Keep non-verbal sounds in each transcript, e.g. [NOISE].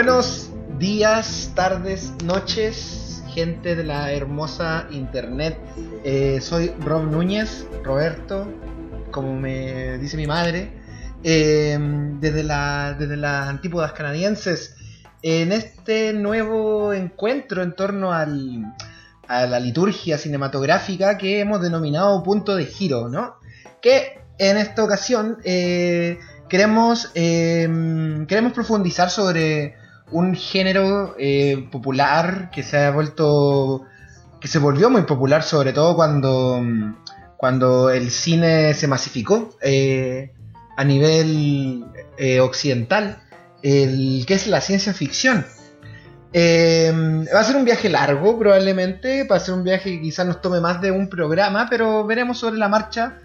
Buenos días, tardes, noches, gente de la hermosa internet. Eh, soy Rob Núñez, Roberto, como me dice mi madre, eh, desde, la, desde las antípodas canadienses, en este nuevo encuentro en torno al, a la liturgia cinematográfica que hemos denominado punto de giro, ¿no? Que en esta ocasión eh, queremos, eh, queremos profundizar sobre un género eh, popular que se ha vuelto, que se volvió muy popular, sobre todo cuando, cuando el cine se masificó a nivel occidental, el, que es la ciencia ficción. va a ser un viaje largo probablemente, va a ser un viaje que quizás nos tome más de un programa, pero veremos sobre la marcha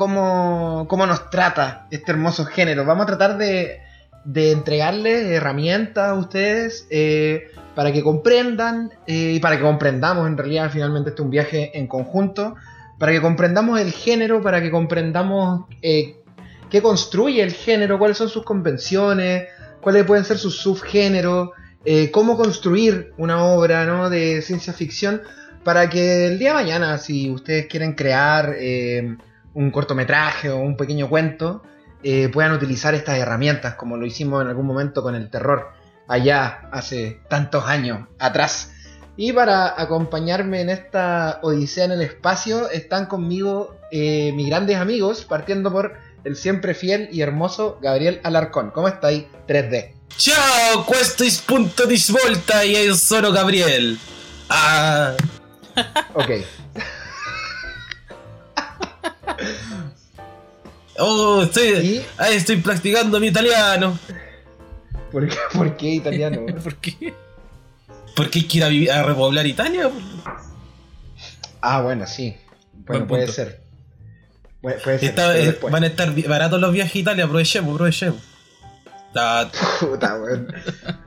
cómo, nos trata este hermoso género. Vamos a tratar de, de entregarles herramientas a ustedes eh, para que comprendan eh, y para que comprendamos en realidad finalmente este es un viaje en conjunto, para que comprendamos el género, para que comprendamos eh, qué construye el género, cuáles son sus convenciones, cuáles pueden ser sus subgéneros, cómo construir una obra ¿no? de ciencia ficción para que el día de mañana, si ustedes quieren crear un cortometraje o un pequeño cuento, eh, puedan utilizar estas herramientas, como lo hicimos en algún momento con el terror, allá hace tantos años atrás. Y para acompañarme en esta odisea en el espacio están conmigo eh, mis grandes amigos, partiendo por el siempre fiel y hermoso Gabriel Alarcón. ¿Cómo estáis? 3D. Ciao, questo es punto di svolta y io sono Gabriel. Ah. Ok. [LAUGHS] Oh, estoy, estoy practicando mi italiano. ¿Por qué, ¿Por qué italiano? [LAUGHS] ¿Por qué? Porque hay que ir a, vivir, a repoblar Italia. Ah, bueno, sí. Bueno, puede ser. Puede, ser eh, van a estar baratos los viajes a Italia, aprovechemos, aprovechemos. Puta, bueno.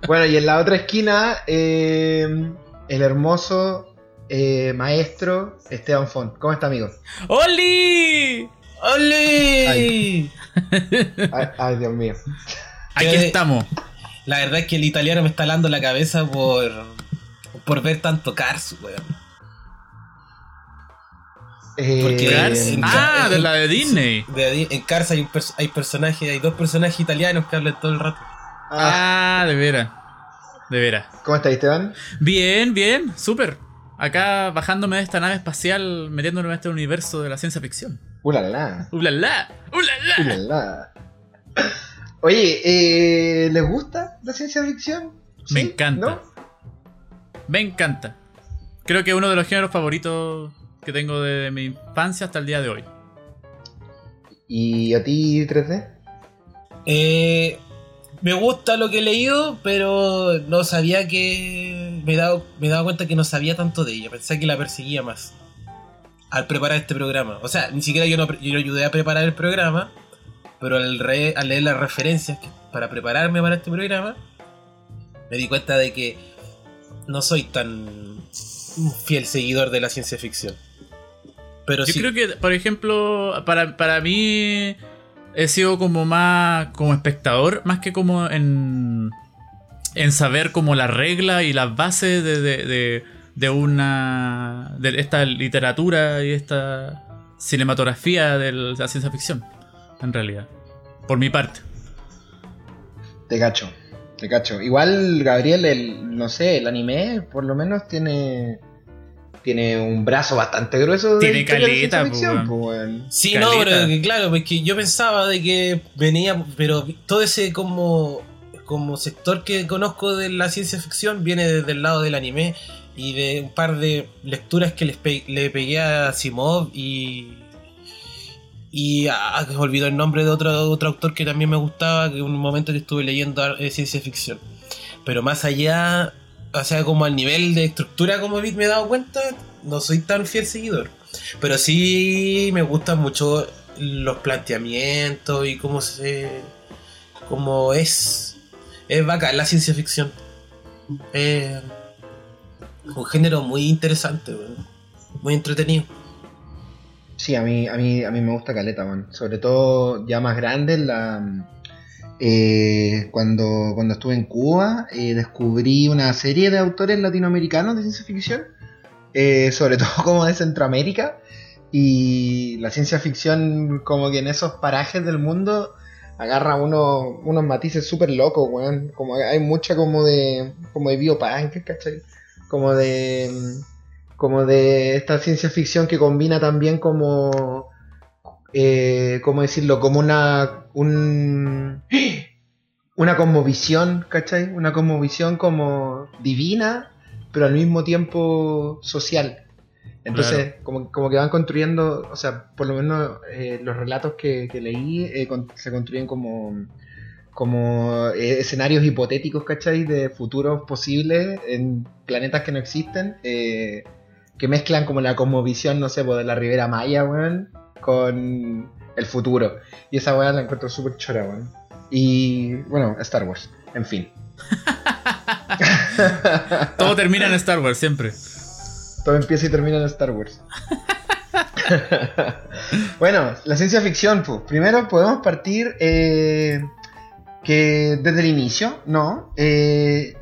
bueno, y en la otra esquina, eh, el hermoso eh, maestro Esteban Font. ¿Cómo está, amigo? ¡Oli! ¡Oli! Ay, Dios mío. Aquí estamos. La verdad es que el italiano me está dando la cabeza por, por ver tanto Cars, weón. Eh, Porque Cars? ah, de la de Disney. en Cars hay, hay personajes, hay dos personajes italianos que hablan todo el rato. Ah, de veras. De veras. ¿Cómo estás, Esteban? Bien, bien, súper. Acá bajándome de esta nave espacial, metiéndome en este universo de la ciencia ficción. ¡Ulala! ¡Ulala! ¡Ulala! ¡Ulala! Oye, eh, ¿les gusta la ciencia ficción? Me encanta. Me encanta. Creo que es uno de los géneros favoritos que tengo desde mi infancia hasta el día de hoy. ¿Y a ti 3D? Eh, me gusta lo que he leído, pero no sabía que. Me he, dado, me he dado cuenta que no sabía tanto de ella. Pensé que la perseguía más. Al preparar este programa. O sea, ni siquiera yo no yo ayudé a preparar el programa. Pero al, al leer las referencias para prepararme para este programa, me di cuenta de que no soy tan fiel seguidor de la ciencia ficción. Pero yo creo que, por ejemplo, para, para mí he sido como más como espectador, más que como en, en saber como la regla y las bases de, de, de, una de esta literatura y esta cinematografía de la ciencia ficción, en realidad, por mi parte. Te cacho, te cacho. Igual Gabriel, el, no sé, el anime por lo menos tiene tiene un brazo bastante grueso. Tiene caleta, Sí, no, pero claro, porque yo pensaba de que venía, pero todo ese como, como sector que conozco de la ciencia ficción viene desde el lado del anime y de un par de lecturas que le pegué a Simov y. Y ah, olvidó el nombre de otro, otro autor que también me gustaba, que en un momento que estuve leyendo eh, ciencia ficción. Pero más allá, o sea, como al nivel de estructura como me he dado cuenta, no soy tan fiel seguidor. Pero sí me gustan mucho los planteamientos y cómo se. cómo es. Es bacán la ciencia ficción. Es un género muy interesante, muy entretenido. Sí, a mí, a mí, a mí me gusta Caleta, man. Sobre todo ya más grande, la, Eh, cuando, cuando estuve en Cuba, eh, descubrí una serie de autores latinoamericanos de ciencia ficción, eh, sobre [LAUGHS] todo como de Centroamérica, y la ciencia ficción como que en esos parajes del mundo agarra uno, unos matices súper locos, weón. Como hay mucha como de, como de biopunk, ¿cachai? Como de, como de esta ciencia ficción que combina también como eh, ¿cómo decirlo? Como una, un, una cosmovisión, ¿cachai? Una cosmovisión como divina, pero al mismo tiempo social. Entonces, como, como, que van construyendo, o sea, por lo menos eh, los relatos que, leí eh, se construyen como, como eh, escenarios hipotéticos, ¿cachai? De futuros posibles en planetas que no existen, que mezclan como la cosmovisión, no sé, pues, de la Ribera Maya, weón, con el futuro. Y esa weá la encuentro súper chora, weón. Y bueno, Star Wars, en fin. [LAUGHS] Todo termina en Star Wars, siempre. Todo empieza y termina en Star Wars. [LAUGHS] bueno, la ciencia ficción, pues. Primero podemos partir eh, que desde el inicio, ¿no? Eh,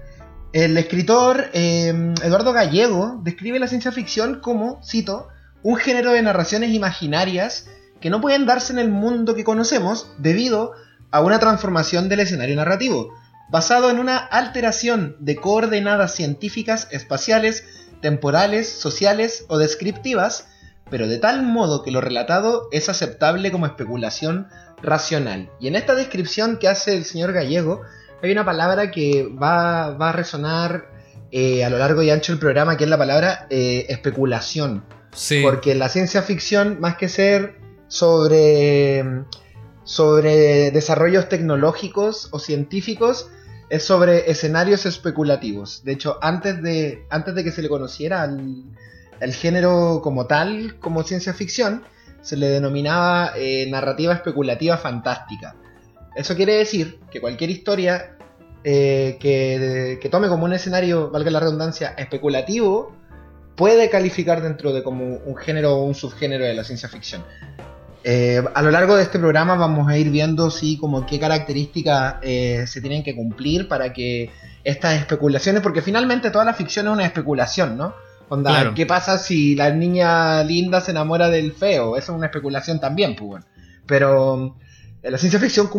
el escritor eh, Eduardo Gallego describe la ciencia ficción como, cito, un género de narraciones imaginarias que no pueden darse en el mundo que conocemos debido a una transformación del escenario narrativo, basado en una alteración de coordenadas científicas, espaciales, temporales, sociales o descriptivas, pero de tal modo que lo relatado es aceptable como especulación racional. Y en esta descripción que hace el señor Gallego, hay una palabra que va, a resonar eh, a lo largo y ancho del programa, que es la palabra eh, especulación. Porque la ciencia ficción, más que ser sobre, sobre desarrollos tecnológicos o científicos, es sobre escenarios especulativos. De hecho, antes de, antes de que se le conociera el género como tal, como ciencia ficción, se le denominaba eh, narrativa especulativa fantástica. Eso quiere decir que cualquier historia eh, que, tome como un escenario, valga la redundancia, especulativo, puede calificar dentro de como un género o un subgénero de la ciencia ficción. Eh, a lo largo de este programa vamos a ir viendo sí, como qué características se tienen que cumplir para que estas especulaciones, porque finalmente toda la ficción es una especulación, ¿no? Onda, ¿qué pasa si la niña linda se enamora del feo? Eso es una especulación también, pues bueno. Pero eh, la ciencia ficción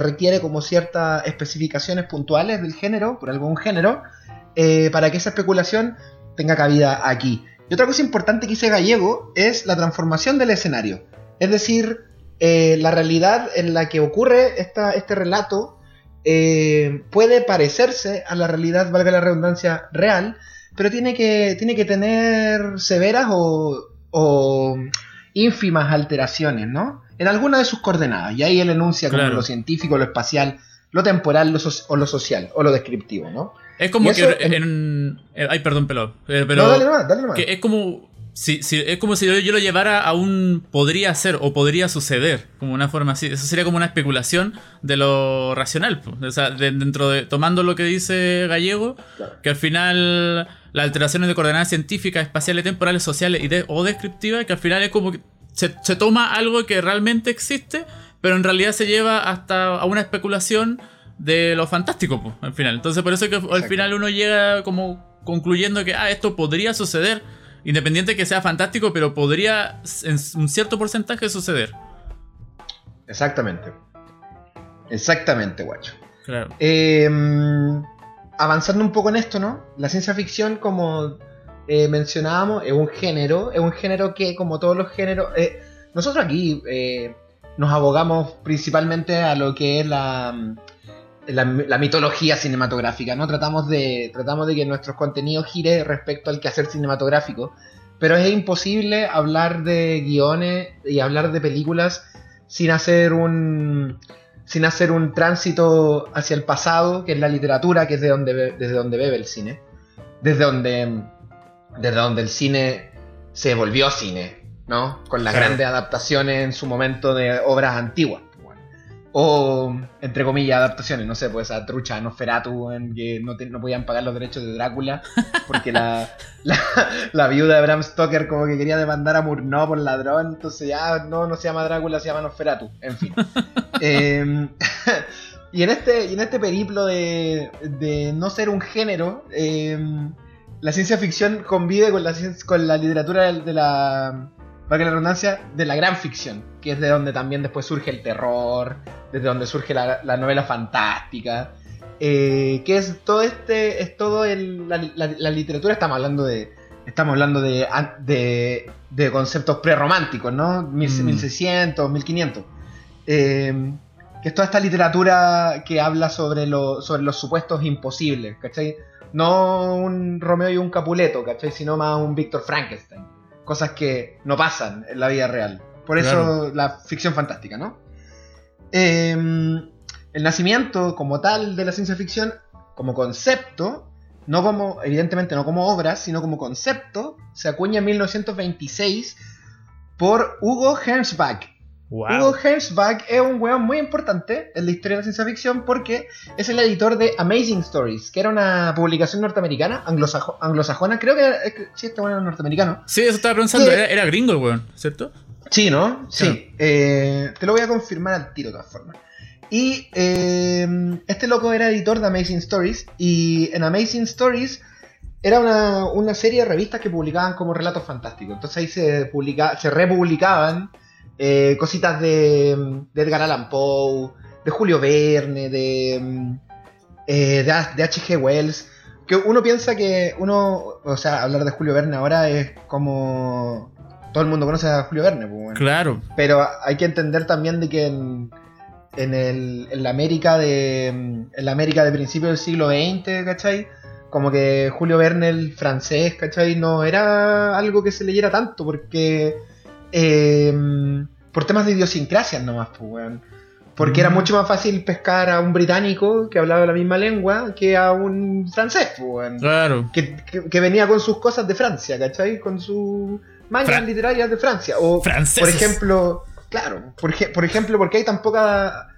requiere como ciertas especificaciones puntuales del género, por algún género, para que esa especulación tenga cabida aquí. Y otra cosa importante que dice Gallego es la transformación del escenario. Es decir, eh, la realidad en la que ocurre esta, este relato eh, puede parecerse a la realidad, valga la redundancia, real, pero tiene que, tiene que tener severas o, o ínfimas alteraciones, ¿no? En alguna de sus coordenadas. Y ahí él enuncia como lo científico, lo espacial, lo temporal o lo social, o lo descriptivo, ¿no? Es como que en, eh, Ay, perdón, pelo. Eh, pero no, dale nomás, dale nomás. Que es como. Si, si, es como si yo, lo llevara a un podría ser o podría suceder, como una forma así. Eso sería como una especulación de lo racional. O sea, dentro de. Tomando lo que dice Gallego, que al final las alteraciones de coordenadas científicas, espaciales, temporales, sociales y o descriptivas, que al final es como que se, se toma algo que realmente existe, pero en realidad se lleva hasta a una especulación de lo fantástico, pues, al final. Entonces, por eso que al final uno llega como concluyendo que, ah, esto podría suceder, independiente que sea fantástico, pero podría en un cierto porcentaje suceder. Exactamente. Exactamente, guacho. Claro. Em, avanzando un poco en esto, ¿no? La ciencia ficción, como eh, mencionábamos, es un género, es un género que, como todos los géneros, eh, nosotros aquí eh, nos abogamos principalmente a lo que es la la, mitología cinematográfica, ¿no? Tratamos de, tratamos de que nuestros contenidos gire respecto al quehacer cinematográfico, pero es imposible hablar de guiones y hablar de películas sin hacer un sin hacer un tránsito hacia el pasado, que es la literatura, que es de donde desde donde bebe el cine, desde donde desde donde el cine se volvió cine, ¿no? Con las grandes adaptaciones en su momento de obras antiguas. O, entre comillas, adaptaciones, no sé, pues a trucha Nosferatu, en que no, no podían pagar los derechos de Drácula, porque [LAUGHS] la, la, viuda de Bram Stoker como que quería demandar a Murnau por ladrón, entonces ya no, no se llama Drácula, se llama Nosferatu, en fin. [LAUGHS] Em, [LAUGHS] y en este, y en este periplo de, de no ser un género, em, la ciencia ficción convive con la, con la literatura de la, para que la redundancia, de la gran ficción, que es de donde también después surge el terror, desde donde surge la, novela fantástica, eh, que es todo este, es todo el, la, literatura, estamos hablando de, estamos hablando de, de, de conceptos prerrománticos, ¿no? 1600, 1500. Eh, que es toda esta literatura que habla sobre, lo, sobre los supuestos imposibles, ¿cachai? No un Romeo y un Capuleto, ¿cachai? Sino más un Víctor Frankenstein. Cosas que no pasan en la vida real. Por eso la ficción fantástica, ¿no? Em, el nacimiento como tal de la ciencia ficción, como concepto, no como, evidentemente no como obra, sino como concepto, se acuña en 1926 por Hugo Gernsback, Hugo es un weón muy importante en la historia de la ciencia ficción porque es el editor de Amazing Stories, que era una publicación norteamericana, anglosajona, creo que sí, este weón era norteamericano. Sí, eso estaba pensando, era, gringo el weón, ¿cierto? Sí, ¿no? Sí. Eh, te lo voy a confirmar al tiro de todas formas. Y eh, este loco era editor de Amazing Stories y en Amazing Stories era una, una, serie de revistas que publicaban como relatos fantásticos. Entonces ahí se, publica, se republicaban eh, cositas de, Edgar Allan Poe, de Julio Verne, de, eh, de, H.G. Wells. Que uno piensa que uno, o sea, hablar de Julio Verne ahora es como todo el mundo conoce a Julio Verne. Pues, claro. Pero hay que entender también de que en, en, el, en la América de en la América de principios del siglo XX, ¿cachai? Como que Julio Verne, el francés, ¿cachai? No era algo que se leyera tanto porque eh, por temas de idiosincrasia nomás, pues, weón. Porque era mm. mucho más fácil pescar a un británico que hablaba la misma lengua que a un francés, pues, weón. Claro. Que, venía con sus cosas de Francia, ¿cachai? Con sus mangas literarias de Francia. O, por ejemplo, claro, por, por ejemplo, porque hay tan poca.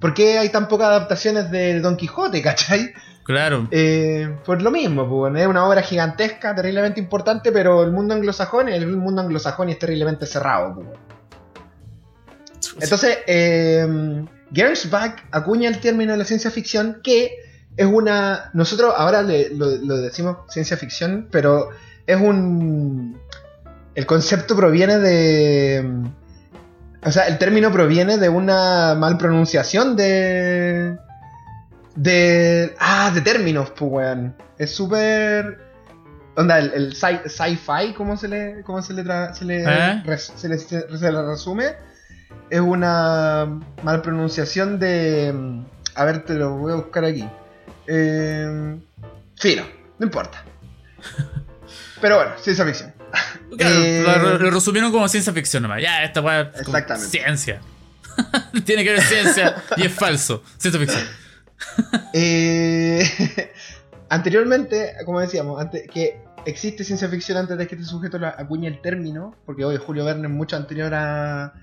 ¿Por qué hay tan pocas adaptaciones de Don Quijote, [LAUGHS] cachai? Claro. Eh, pues lo mismo, pues, es una obra gigantesca, terriblemente importante, pero el mundo anglosajón, el mundo anglosajón es terriblemente cerrado. Pues. Entonces, eh, Gernsback acuña el término de la ciencia ficción que es una... Nosotros ahora lo, decimos ciencia ficción, pero es un... El concepto proviene de... O sea, el término proviene de una mal pronunciación de de. Ah, de términos, pues, weón. Es súper. Onda, el, sci-fi, ¿cómo se le, cómo se le, se, le, ¿Eh? se, le se, le, resume? Es una mal pronunciación de. A ver, te lo voy a buscar aquí. Eh, fino, no importa. [LAUGHS] Pero bueno, ciencia ficción. [LAUGHS] Claro, eh, lo, resumieron como ciencia ficción nomás. Ya, esta weá es ciencia. [LAUGHS] Tiene que ver ciencia y es falso. Ciencia ficción. [LAUGHS] Eh, [LAUGHS] anteriormente, como decíamos, antes, que existe ciencia ficción antes de que este sujeto acuñe el término, porque hoy Julio Verne es mucho anterior a,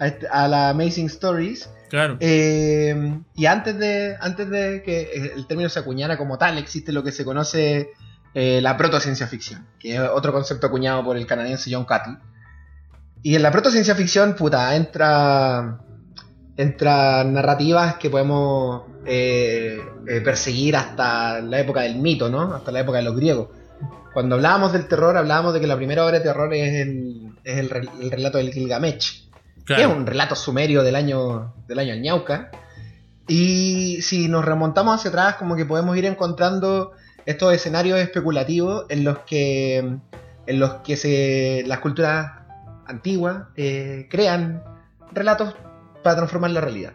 este, a, la Amazing Stories. Claro. Eh, y antes de, antes de que el término se acuñara como tal, existe lo que se conoce eh, la protociencia ficción, que es otro concepto acuñado por el canadiense John Cuttle. Y en la protociencia ficción, puta, entra entra narrativas que podemos eh, eh, perseguir hasta la época del mito, ¿no? Hasta la época de los griegos. Cuando hablábamos del terror, hablábamos de que la primera obra de terror es el, es el, relato del Gilgamesh, que es un relato sumerio del año del año Ñauca. Y si nos remontamos hacia atrás, como que podemos ir encontrando estos escenarios especulativos en los que en los que se, las culturas antiguas eh, crean relatos para transformar la realidad.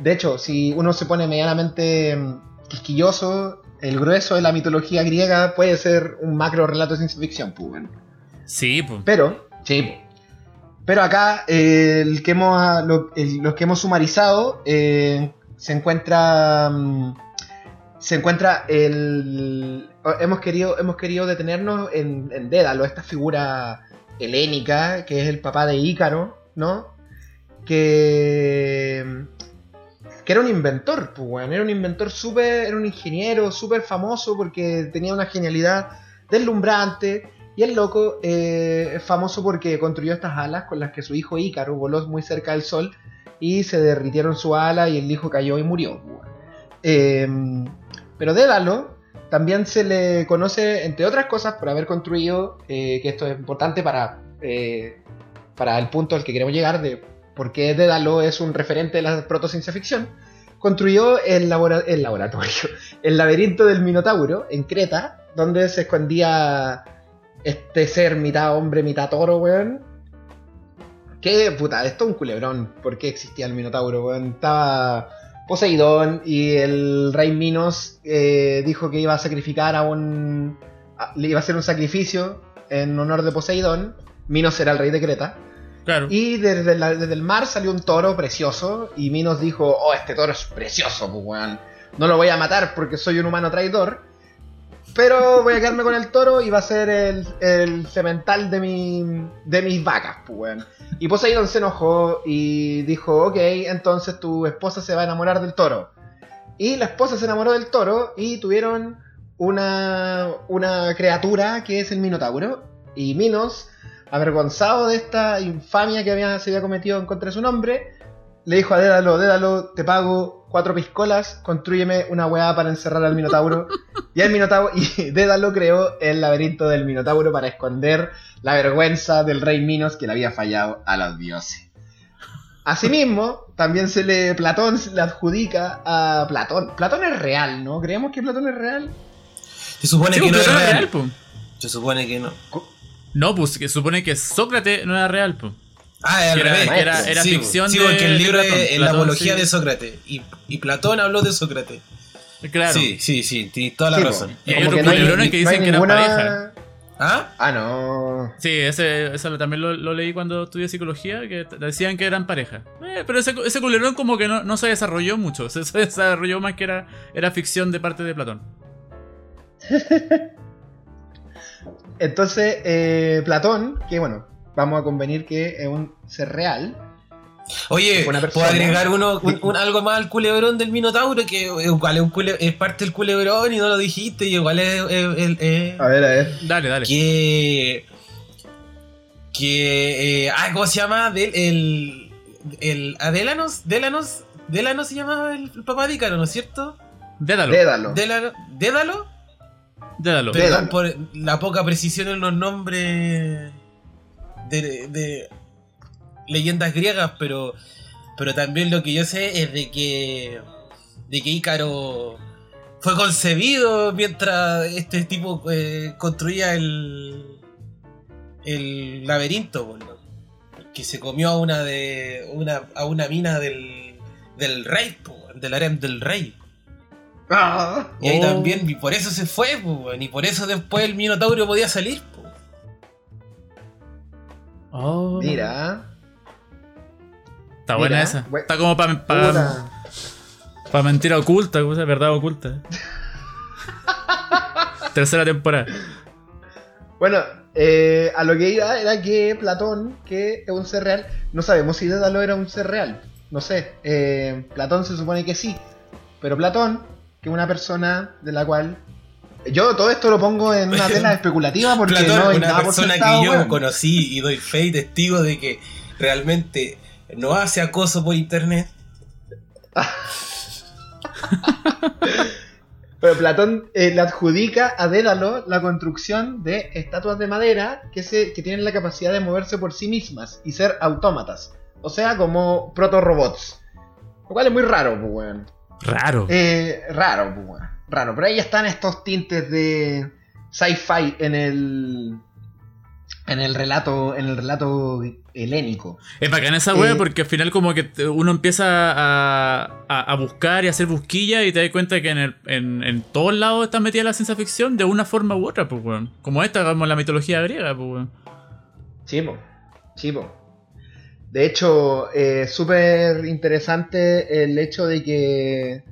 De hecho, si uno se pone medianamente mm, quisquilloso, el grueso de la mitología griega puede ser un macro relato de ciencia ficción, pues Sí, pues. Pero, sí. Pero acá, el que hemos, los que hemos sumarizado, eh, se encuentra. Mm, se encuentra el. Hemos querido, hemos querido detenernos en, en Dédalo, esta figura helénica, que es el papá de Ícaro, ¿no? que, que era un inventor, pues, era un inventor súper, era un ingeniero súper famoso porque tenía una genialidad deslumbrante Y el loco eh, es famoso porque construyó estas alas con las que su hijo Ícaro voló muy cerca del sol y se derritieron su ala y el hijo cayó y murió. Em, pero Dédalo también se le conoce, entre otras cosas, por haber construido, eh, que esto es importante para, eh, para el punto al que queremos llegar, de por qué Dédalo es un referente de la protociencia ficción, construyó el, laboratorio, [LAUGHS] el laberinto del Minotauro en Creta, donde se escondía este ser mitad hombre, mitad toro, weón. Que, puta, esto es un culebrón. ¿Por qué existía el Minotauro, weón? Estaba Poseidón y el rey Minos eh, dijo que iba a sacrificar a un... iba a hacer un sacrificio en honor de Poseidón. Minos era el rey de Creta. Y desde, desde, el mar salió un toro precioso y Minos dijo, oh, este toro es precioso, pues, weón. No lo voy a matar porque soy un humano traidor. Pero voy a quedarme con el toro y va a ser el, el cemental de, mi, de mis vacas, pues, Y Poseidon se enojó y dijo, ok, entonces tu esposa se va a enamorar del toro. Y la esposa se enamoró del toro y tuvieron una, una criatura que es el Minotauro. Y Minos, avergonzado de esta infamia que había, se había cometido en contra de su nombre, le dijo a Dédalo, Dédalo, te pago cuatro piscolas, construyeme una weá para encerrar al Minotauro. [LAUGHS] y el Minotauro, y Dédalo creó el laberinto del Minotauro para esconder la vergüenza del rey Minos que le había fallado a los dioses. Asimismo, también se le. Platón se le adjudica a Platón. Platón es real, ¿no? ¿Creemos que Platón es real? Se supone que no es real. Se supone que no. No, pues se supone que Sócrates no era real, pues. Ah, era, era, ficción sí, porque el libro es la apología de Sócrates. Y, y, Platón habló de Sócrates. Claro. Sí, sí, sí, tienes toda la razón. Y hay otros libros que dicen que eran pareja. ¿Ah? Ah, no. Sí, ese, ese también lo, leí cuando estudié psicología, que decían que eran pareja. Eh, pero ese, ese culerón como que no, no, se desarrolló mucho. [LAUGHS] Se, desarrolló más que era, era ficción de parte de Platón. [LAUGHS] Entonces, eh, Platón, que bueno, vamos a convenir que es un ser real. Oye, ¿puedo agregar uno, algo más al culebrón del Minotauro? Que igual es, un es parte del culebrón y no lo dijiste, y igual es, A ver, a ver. Dale, dale. Que. Que. Eh, ah, ¿cómo se llama? Del, el. El. Adelanos. Delanos. Delanos se llamaba el, papá de Ícaro, ¿no es cierto? Dédalo. Dédalo. Dédalo. ¿Dédalo? Dédalo. Perdón por la poca precisión en los nombres de, leyendas griegas, pero, pero también lo que yo sé es de que, de que Ícaro fue concebido mientras este tipo eh, construía el, el laberinto, que se comió a una de una, a una mina del, del rey, del harem del rey. Ah. y ahí oh. también, y por eso se fue, y por eso después el Minotauro podía salir. Oh. Mira. Está buena esa. Está como para para mentira oculta, cosa verdad oculta. [LAUGHS] Tercera temporada. Bueno, eh, a lo que iba era que Platón, que es un ser real, no sabemos si Dédalo era un ser real. No sé. Eh, Platón se supone que sí. Pero Platón, que una persona de la cual yo todo esto lo pongo en una tela [LAUGHS] especulativa porque no hay una persona que yo conocí y doy fe y testigo de que realmente no hace acoso por internet. [LAUGHS] Pero Platón eh, le adjudica a Dédalo la construcción de estatuas de madera que, se, que tienen la capacidad de moverse por sí mismas y ser autómatas. O sea, como proto-robots. Lo cual es muy raro, pues, weón. Raro. Eh, raro, pues, raro. Pero ahí están estos tintes de sci-fi en el en el relato en el relato helénico. Es bacana esa wea eh, porque al final como que uno empieza a, buscar y a hacer busquilla y te das cuenta que en, el, en, todos lados está metida la ciencia ficción de una forma u otra, pues weón. Como esta, como la mitología griega, pues weón. Chivo, chivo. De hecho, es eh, súper interesante el hecho de que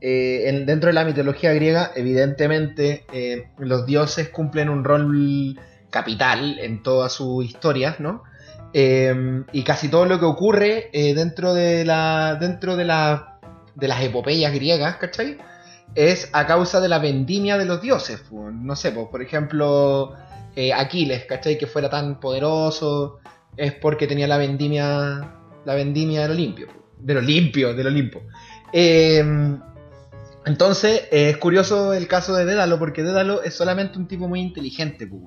eh, dentro de la mitología griega, evidentemente, eh, los dioses cumplen un rol capital en todas sus historias, ¿no? Y casi todo lo que ocurre dentro de la. dentro de la. de las epopeyas griegas, ¿cachai? Es a causa de la vendimia de los dioses. No sé, por ejemplo. Aquiles, ¿cachai? Que fuera tan poderoso, es porque tenía la vendimia, la vendimia del Olimpio, del Olimpio, del Olimpo. Em, entonces, es curioso el caso de Dédalo, porque Dédalo es solamente un tipo muy inteligente, pues,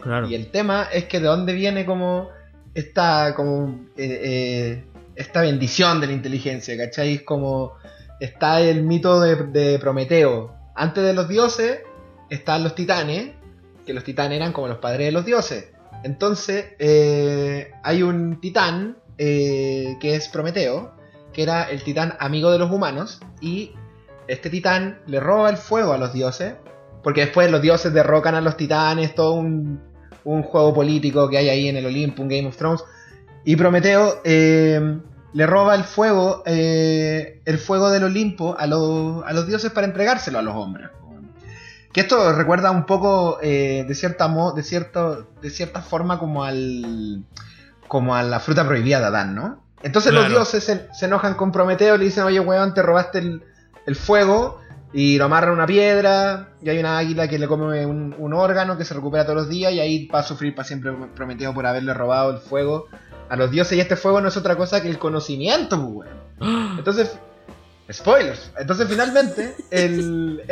claro. Y el tema es que de dónde viene como esta, como, eh, eh, esta bendición de la inteligencia, ¿cachai? Es como está el mito de, Prometeo. Antes de los dioses están los titanes, que los titanes eran como los padres de los dioses. Entonces eh, hay un titán que es Prometeo, que era el titán amigo de los humanos, y este titán le roba el fuego a los dioses, porque después los dioses derrocan a los titanes, todo un, juego político que hay ahí en el Olimpo, un Game of Thrones, y Prometeo eh, le roba el fuego, eh, el fuego del Olimpo a los dioses para entregárselo a los hombres. Que esto recuerda un poco eh, de cierta de cierto, de cierta forma como al como a la fruta prohibida de Adán, ¿no? Entonces los dioses se, enojan con Prometeo, le dicen, oye, weón, te robaste el, fuego, y lo amarran a una piedra, y hay una águila que le come un, órgano que se recupera todos los días, y ahí va a sufrir para siempre Prometeo por haberle robado el fuego a los dioses, y este fuego no es otra cosa que el conocimiento, pues, weón. [GASPS] Entonces, spoilers. Entonces, finalmente, el,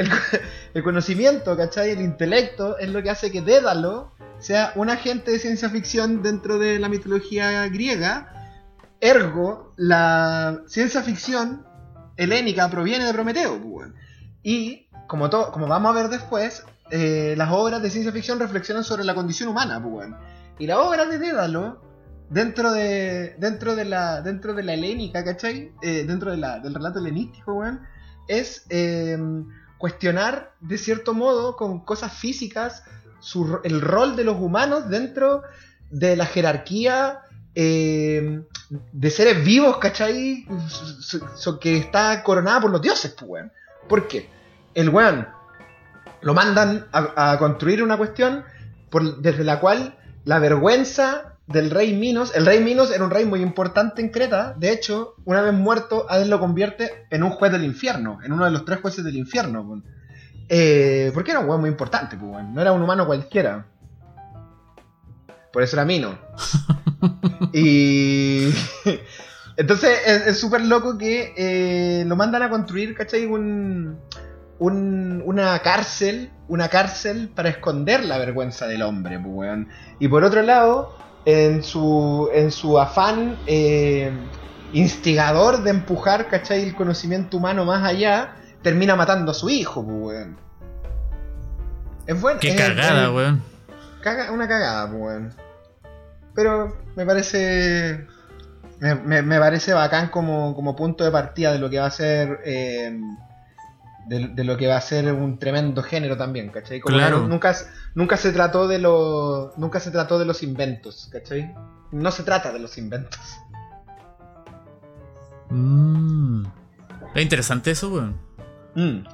el, conocimiento, ¿cachai? El intelecto es lo que hace que Dédalo sea un agente de ciencia ficción dentro de la mitología griega Ergo, la ciencia ficción helénica proviene de Prometeo. Pues, y, como, como vamos a ver después, eh, las obras de ciencia ficción reflexionan sobre la condición humana. Pues, y la obra de Dédalo, dentro de, dentro de, la, dentro de la helénica, ¿cachai? Eh, dentro del relato helenístico, es em, cuestionar, de cierto modo, con cosas físicas, el rol de los humanos dentro de la jerarquía eh, de seres vivos, ¿cachai? que está coronada por los dioses, pues, weón. ¿Por qué? El weón lo mandan a, construir una cuestión desde la cual la vergüenza del rey Minos, el rey Minos era un rey muy importante en Creta, de hecho, una vez muerto, Hades lo convierte en un juez del infierno, en uno de los tres jueces del infierno, eh, porque era un weón muy importante, pues, no era un humano cualquiera. Por eso era Mino. [LAUGHS] y. [LAUGHS] Entonces es súper loco que eh, lo mandan a construir, ¿cachai? Un, una cárcel, una cárcel para esconder la vergüenza del hombre, pues, weón. Y por otro lado, en su, en su afán eh, instigador de empujar, ¿cachai? El conocimiento humano más allá, termina matando a su hijo, pues, weón. Es bueno. Qué cagada, weón. una cagada, pues, weón. Pero me parece. Me, parece bacán como, punto de partida de lo que va a ser. Eh, de, lo que va a ser un tremendo género también, ¿cachai? claro. nunca, nunca se trató de los. Nunca se trató de los inventos, ¿cachai? No se trata de los inventos. Mmm. Es interesante eso, weón. Mm.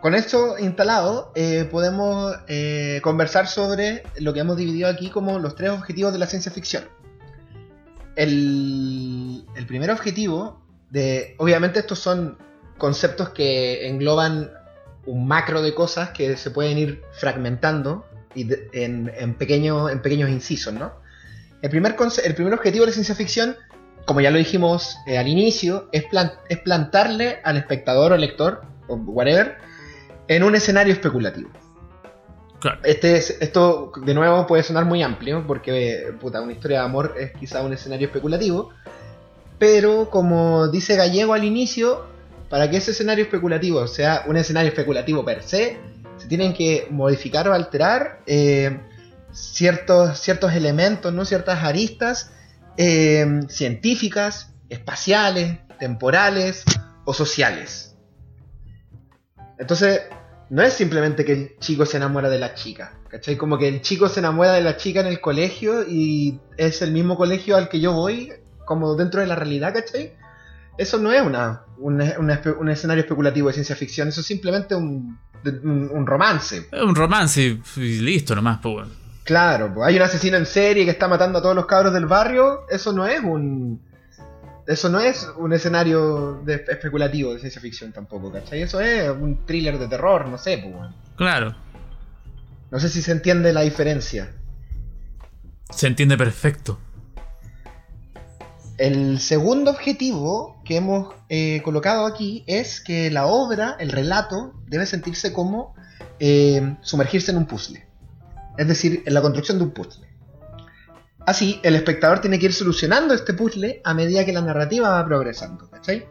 Con esto instalado, eh, podemos eh, conversar sobre lo que hemos dividido aquí como los tres objetivos de la ciencia ficción. El, primer objetivo, de, obviamente estos son conceptos que engloban un macro de cosas que se pueden ir fragmentando en, pequeños incisos, ¿no? El primer, el primer objetivo de la ciencia ficción, como ya lo dijimos eh, al inicio, es, es plantarle al espectador o lector, o whatever, en un escenario especulativo. Este esto, de nuevo, puede sonar muy amplio, porque puta, una historia de amor es quizá un escenario especulativo. Pero como dice Gallego al inicio, para que ese escenario especulativo sea un escenario especulativo per se, se tienen que modificar o alterar eh, ciertos, ciertos elementos, ¿no? ciertas aristas eh, científicas, espaciales, temporales o sociales. Entonces, no es simplemente que el chico se enamora de la chica, ¿cachai? Como que el chico se enamora de la chica en el colegio y es el mismo colegio al que yo voy, como dentro de la realidad, ¿cachai? Eso no es una, un escenario especulativo de ciencia ficción, eso es simplemente un, un, romance. Es un romance y listo nomás, pues Claro, pues hay un asesino en serie que está matando a todos los cabros del barrio, eso no es un eso no es un escenario de especulativo de ciencia ficción tampoco, ¿cachai? Eso es un thriller de terror, no sé, pues. Claro. No sé si se entiende la diferencia. Se entiende perfecto. El segundo objetivo que hemos eh, colocado aquí es que la obra, el relato, debe sentirse como eh, sumergirse en un puzzle. Es decir, en la construcción de un puzzle. Así, el espectador tiene que ir solucionando este puzzle a medida que la narrativa va progresando. ¿Cachai?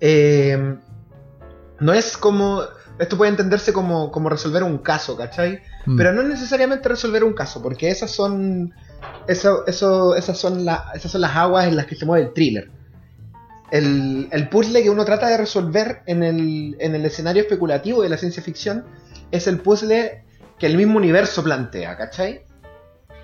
Eh, no es como. Esto puede entenderse como, resolver un caso, ¿cachai? Mm. Pero no es necesariamente resolver un caso, porque esas son. Eso, eso, esas, son esas son las aguas en las que se mueve el thriller. El, el puzzle que uno trata de resolver en el, en el escenario especulativo de la ciencia ficción es el puzzle que el mismo universo plantea, ¿cachai?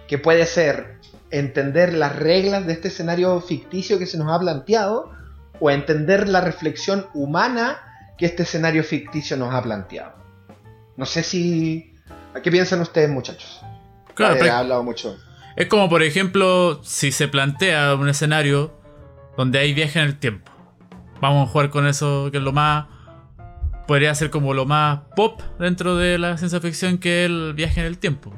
Que puede ser entender las reglas de este escenario ficticio que se nos ha planteado o entender la reflexión humana que este escenario ficticio nos ha planteado. No sé si... ¿A qué piensan ustedes, muchachos? Claro, he hablado mucho. Es como, por ejemplo, si se plantea un escenario donde hay viaje en el tiempo. Vamos a jugar con eso, que es lo más... Podría ser como lo más pop dentro de la ciencia ficción que el viaje en el tiempo.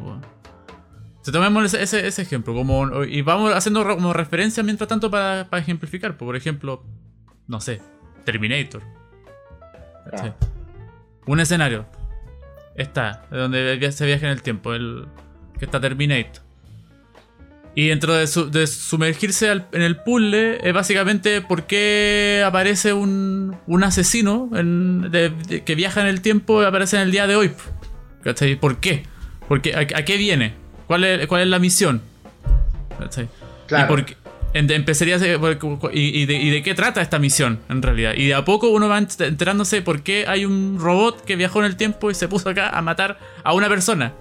Si tomemos ese, ejemplo, como, y vamos haciendo como referencia mientras tanto para, para ejemplificar. Por ejemplo, no sé, Terminator. Ah. Un escenario. Está, donde se viaja en el tiempo, el que está Terminator. Y dentro de, sumergirse en el puzzle es básicamente por qué aparece un, un asesino que viaja en el tiempo y aparece en el día de hoy. ¿Cachai? ¿Por qué? Porque, ¿a, qué viene? ¿Cuál es, cuál es la misión? ¿Cachai? Claro. Y empezaría a y, de, qué trata esta misión en realidad. Y de a poco uno va enterándose por qué hay un robot que viajó en el tiempo y se puso acá a matar a una persona.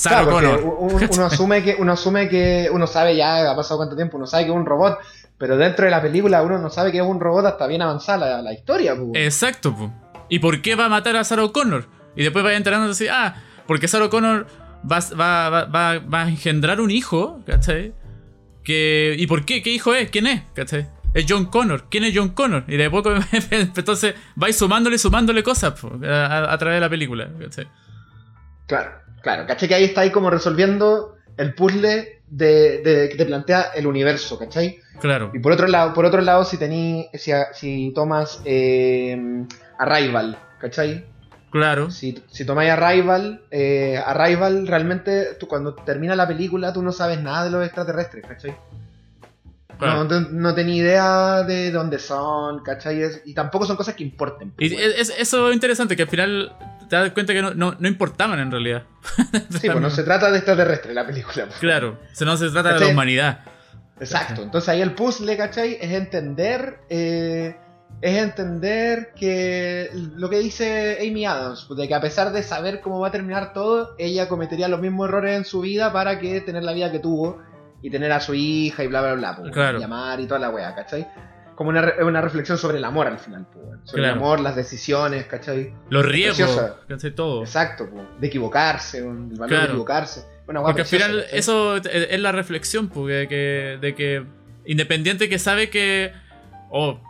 Claro, uno, asume que, uno asume que uno sabe ya ha pasado cuánto tiempo, uno sabe que es un robot, pero dentro de la película uno no sabe que es un robot hasta bien avanzada la, historia. Exacto. ¿Y por qué va a matar a Sarah Connor? Y después va enterándose, ah, porque Sarah Connor va, va, va, va, a engendrar un hijo, ¿cachai? Que, ¿Y por qué? ¿Qué hijo es? ¿Quién es? ¿Cachai? Es John Connor. ¿Quién es John Connor? Y de poco [LAUGHS] entonces vais sumándole sumándole cosas a, través de la película. ¿cachai? Claro, claro. ¿Cachai? Que ahí está ahí como resolviendo el puzzle de, que te plantea el universo, ¿cachai? Claro. Y por otro lado, por otro lado si tení, si, si tomas eh, Arrival, ¿cachai? Claro. Si, si tomáis Arrival, eh, Arrival realmente tú, cuando termina la película tú no sabes nada de los extraterrestres, ¿cachai? No, no, tenía idea de dónde son, ¿cachai? y tampoco son cosas que importen. Pues, y es, eso es interesante, que al final te das cuenta que no, no, importaban en realidad. [LAUGHS] sí, pues no se trata de extraterrestres la película. Pues. Claro, no se trata de la humanidad. Exacto, entonces ahí el puzzle, ¿cachai? Es entender eh, es entender que lo que dice Amy Adams, de que a pesar de saber cómo va a terminar todo, ella cometería los mismos errores en su vida para que tener la vida que tuvo y tener a su hija y bla bla bla, pues, llamar y toda la wea, ¿cachai? Como una, una reflexión sobre el amor al final, pues, sobre el amor, las decisiones, ¿cachai? Los riesgos, Todo. Exacto, pues, de equivocarse, el valor de equivocarse. Porque al final eso es la reflexión, pues, de que, de que independiente que sabe que... Oh,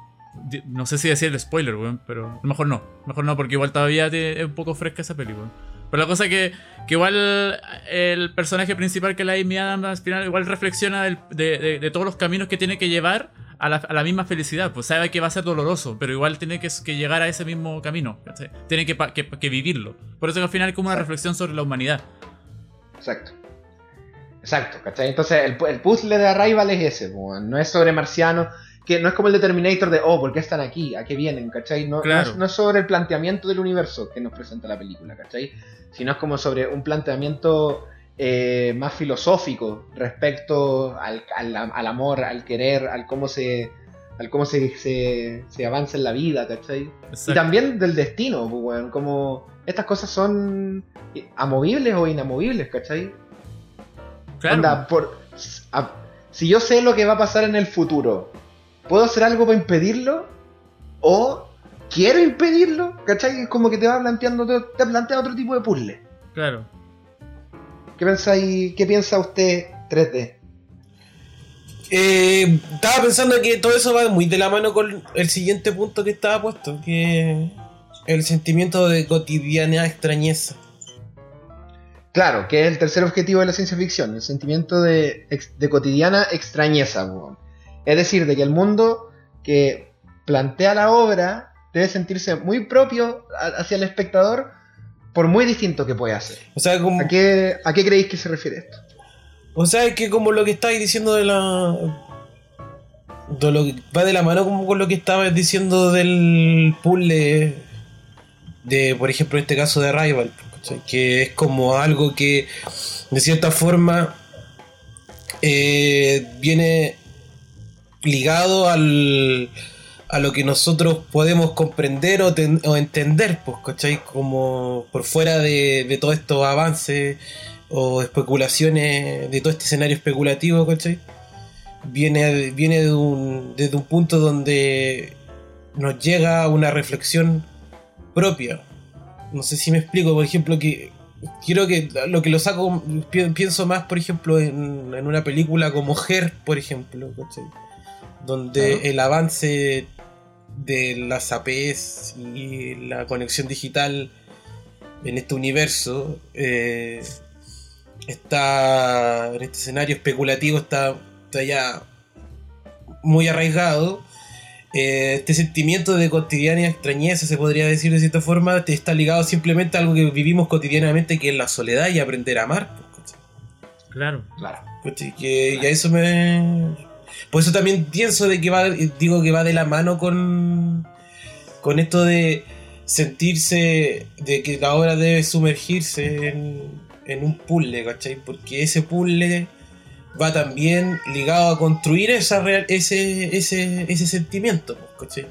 no sé si decir el spoiler, weón, pero mejor no. Mejor no, porque igual todavía es un poco fresca esa película. Pero la cosa es que, que igual el personaje principal que la Amy Adams al final igual reflexiona de, todos los caminos que tiene que llevar a la, misma felicidad. Pues sabe que va a ser doloroso, pero igual tiene que, llegar a ese mismo camino. Tiene que, vivirlo. Por eso que al final es como una reflexión sobre la humanidad. Exacto. Exacto, ¿cachai? Entonces el, el puzzle de Arrival es ese, no es sobre marcianos que no es como el Determinator de, oh, ¿por qué están aquí? ¿A qué vienen? ¿Cachai? No, no, es, sobre el planteamiento del universo que nos presenta la película, ¿cachai? Sino es como sobre un planteamiento eh, más filosófico respecto al, amor, al querer, al cómo se al cómo se, se, avanza en la vida, ¿cachai? Y también del destino, pues, como estas cosas son amovibles o inamovibles, ¿cachai? Claro. por, si yo sé lo que va a pasar en el futuro, ¿Puedo hacer algo para impedirlo? ¿O quiero impedirlo? ¿Cachai? Como que te va planteando, te plantea otro tipo de puzzle. Claro. ¿Qué pensáis, qué piensa usted 3D? Eh, estaba pensando que todo eso va muy de la mano con el siguiente punto que estaba puesto, que el sentimiento de cotidiana extrañeza. Claro, que es el tercer objetivo de la ciencia ficción, el sentimiento de, cotidiana extrañeza. Es decir, de que el mundo que plantea la obra debe sentirse muy propio hacia el espectador por muy distinto que pueda ser. O sea, ¿A, qué, ¿A qué creéis que se refiere esto? O sea, es que como lo que estáis diciendo de la... va de la mano como con lo que estabas diciendo del puzzle de, por ejemplo, en este caso de Rival, que es como algo que de cierta forma eh, viene ligado al, a lo que nosotros podemos comprender o, entender, pues, ¿cachai? Como por fuera de, de todos estos avances o especulaciones, de todo este escenario especulativo, ¿cachai? Viene, viene de un, desde un punto donde nos llega una reflexión propia. No sé si me explico, por ejemplo, que quiero que lo que lo saco, pienso más, por ejemplo, en, en una película como Her, por ejemplo, ¿cachai? Donde el avance de las APS y la conexión digital en este universo eh, está en este escenario especulativo está, ya muy arraigado. Eh, este sentimiento de cotidiana extrañeza se podría decir de cierta forma está ligado simplemente a algo que vivimos cotidianamente que es la soledad y aprender a amar pues, claro. Claro. Y a eso me por eso también pienso de que va, digo que va de la mano con, con esto de sentirse, de que la obra debe sumergirse en, un puzzle, ¿cachai? Porque ese puzzle va también ligado a construir esa ese, ese, ese sentimiento, ¿cachai?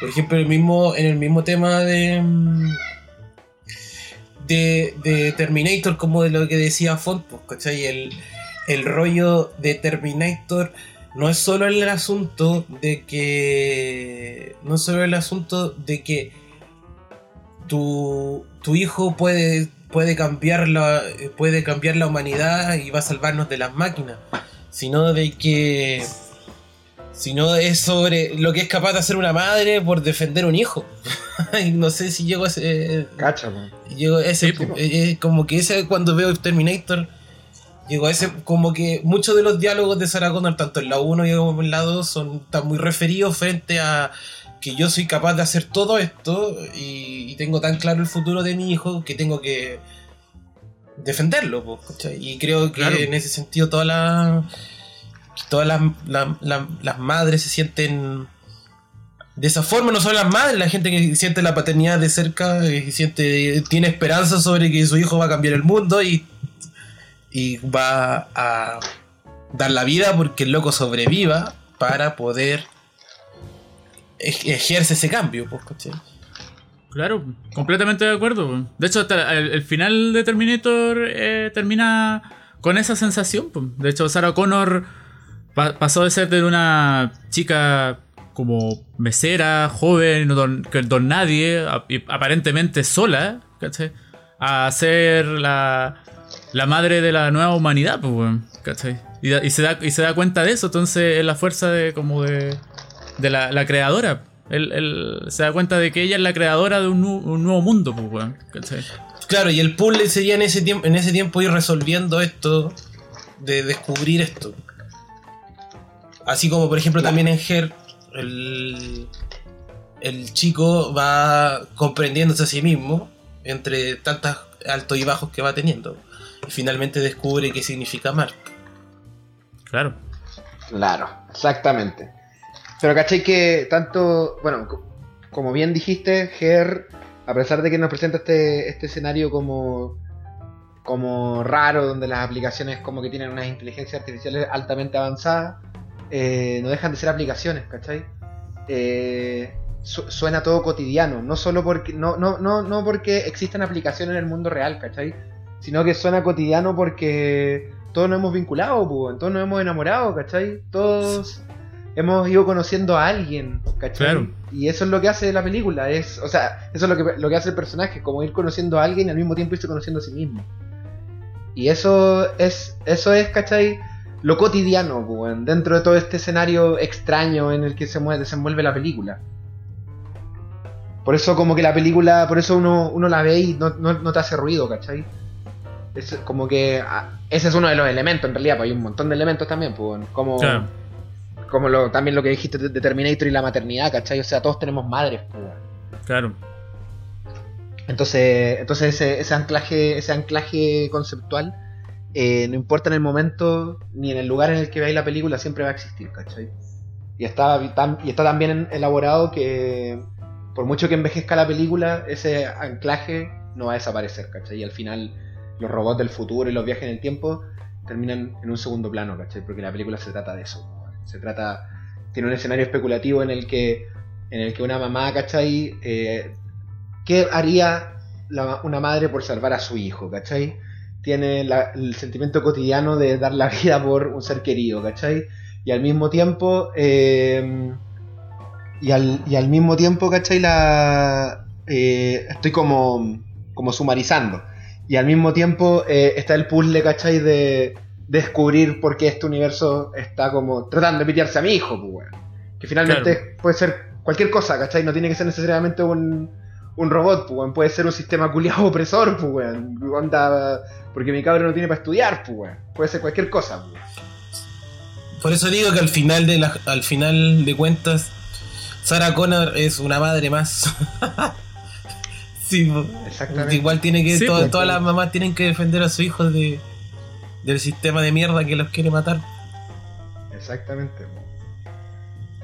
Por ejemplo, el mismo, en el mismo tema de, de, Terminator, como de lo que decía Font, ¿cachai? El, el rollo de Terminator no es solo el asunto de que. No es solo el asunto de que tu, tu hijo puede, puede, cambiar la, puede cambiar la humanidad y va a salvarnos de las máquinas, sino de que. Sino es sobre lo que es capaz de hacer una madre por defender un hijo. [LAUGHS] no sé si llego a ese. Cacha, Llego ese. Eh, como que ese cuando veo Terminator Digo, ese, como que muchos de los diálogos de Sarah Connor, tanto en la 1 y en la 2, son, están muy referidos frente a que yo soy capaz de hacer todo esto y, tengo tan claro el futuro de mi hijo que tengo que defenderlo. y creo que en ese sentido todas las todas las, madres se sienten de esa forma, no solo las madres, la gente que siente la paternidad de cerca, y eh, siente, tiene esperanza sobre que su hijo va a cambiar el mundo y y va a dar la vida porque el loco sobreviva para poder ejercer ese cambio, pues, Claro, completamente de acuerdo. De hecho, el, final de Terminator eh, termina con esa sensación. De hecho, Sarah Connor pasó de ser de una chica como mesera, joven, don, don nadie, aparentemente sola, a ser la, la madre de la nueva humanidad, pues, weón. ¿Cachai? Y, se da, y se da cuenta de eso, entonces es la fuerza de como de, de la, creadora. Él, se da cuenta de que ella es la creadora de un, nuevo mundo, pues, weón. ¿Cachai? Claro, y el puzzle sería en ese tiempo, en ese tiempo ir resolviendo esto, de descubrir esto. Así como por ejemplo también en Her, el, el chico va comprendiéndose a sí mismo entre tantos altos y bajos que va teniendo finalmente descubre qué significa Mark. Claro. Claro, exactamente. Pero caché que tanto, bueno, como bien dijiste, Ger, a pesar de que nos presenta este, este escenario como, como raro, donde las aplicaciones como que tienen unas inteligencias artificiales altamente avanzadas, eh, no dejan de ser aplicaciones, ¿cachai? Eh, suena todo cotidiano, no solo porque, no, no, no, no porque existan aplicaciones en el mundo real, ¿cachai? Sino que suena cotidiano porque todos nos hemos vinculado, pues, todos nos hemos enamorado, ¿cachai? Todos hemos ido conociendo a alguien, ¿cachai? Y eso es lo que hace la película, es, o sea, eso es lo que, lo que hace el personaje, como ir conociendo a alguien y al mismo tiempo irse conociendo a sí mismo. Y eso es, eso es, ¿cachai? Lo cotidiano, pues, dentro de todo este escenario extraño en el que se desenvuelve la película. Por eso como que la película, por eso uno, uno la ve y no, no, no te hace ruido, ¿cachai? Es como que ah, ese es uno de los elementos, en realidad, pues hay un montón de elementos también, pues, como, como lo, también lo que dijiste de Terminator y la maternidad, ¿cachai? O sea, todos tenemos madres, pues. Claro. Entonces, entonces ese, anclaje, ese anclaje conceptual, eh, no importa en el momento ni en el lugar en el que veáis la película, siempre va a existir, ¿cachai? Y está, y está tan bien elaborado que por mucho que envejezca la película, ese anclaje no va a desaparecer, ¿cachai? Y al final los robots del futuro y los viajes en el tiempo terminan en un segundo plano, ¿cachai? Porque la película se trata de eso. Se trata. Tiene un escenario especulativo en el que. En el que una mamá, ¿cachai? Eh, ¿Qué haría una madre por salvar a su hijo, ¿cachai? Tiene el sentimiento cotidiano de dar la vida por un ser querido, ¿cachai? Y al mismo tiempo. Eh, y, al, y al mismo tiempo, ¿cachai? La, eh, estoy como, como sumarizando. Y al mismo tiempo eh, está el puzzle, ¿cachai? De descubrir por qué este universo está como tratando de pitearse a mi hijo, pues, Que finalmente puede ser cualquier cosa, ¿cachai? No tiene que ser necesariamente un, un robot, pues, Puede ser un sistema culiado opresor, pues, Onda, porque mi cabro no tiene para estudiar, pues, Puede ser cualquier cosa, pues. Por eso digo que al final de la, al final de cuentas, Sarah Connor es una madre más. [LAUGHS] sí, Exactamente. igual tiene que, todas las mamás tienen que defender a sus hijos de, del sistema de mierda que los quiere matar. Exactamente.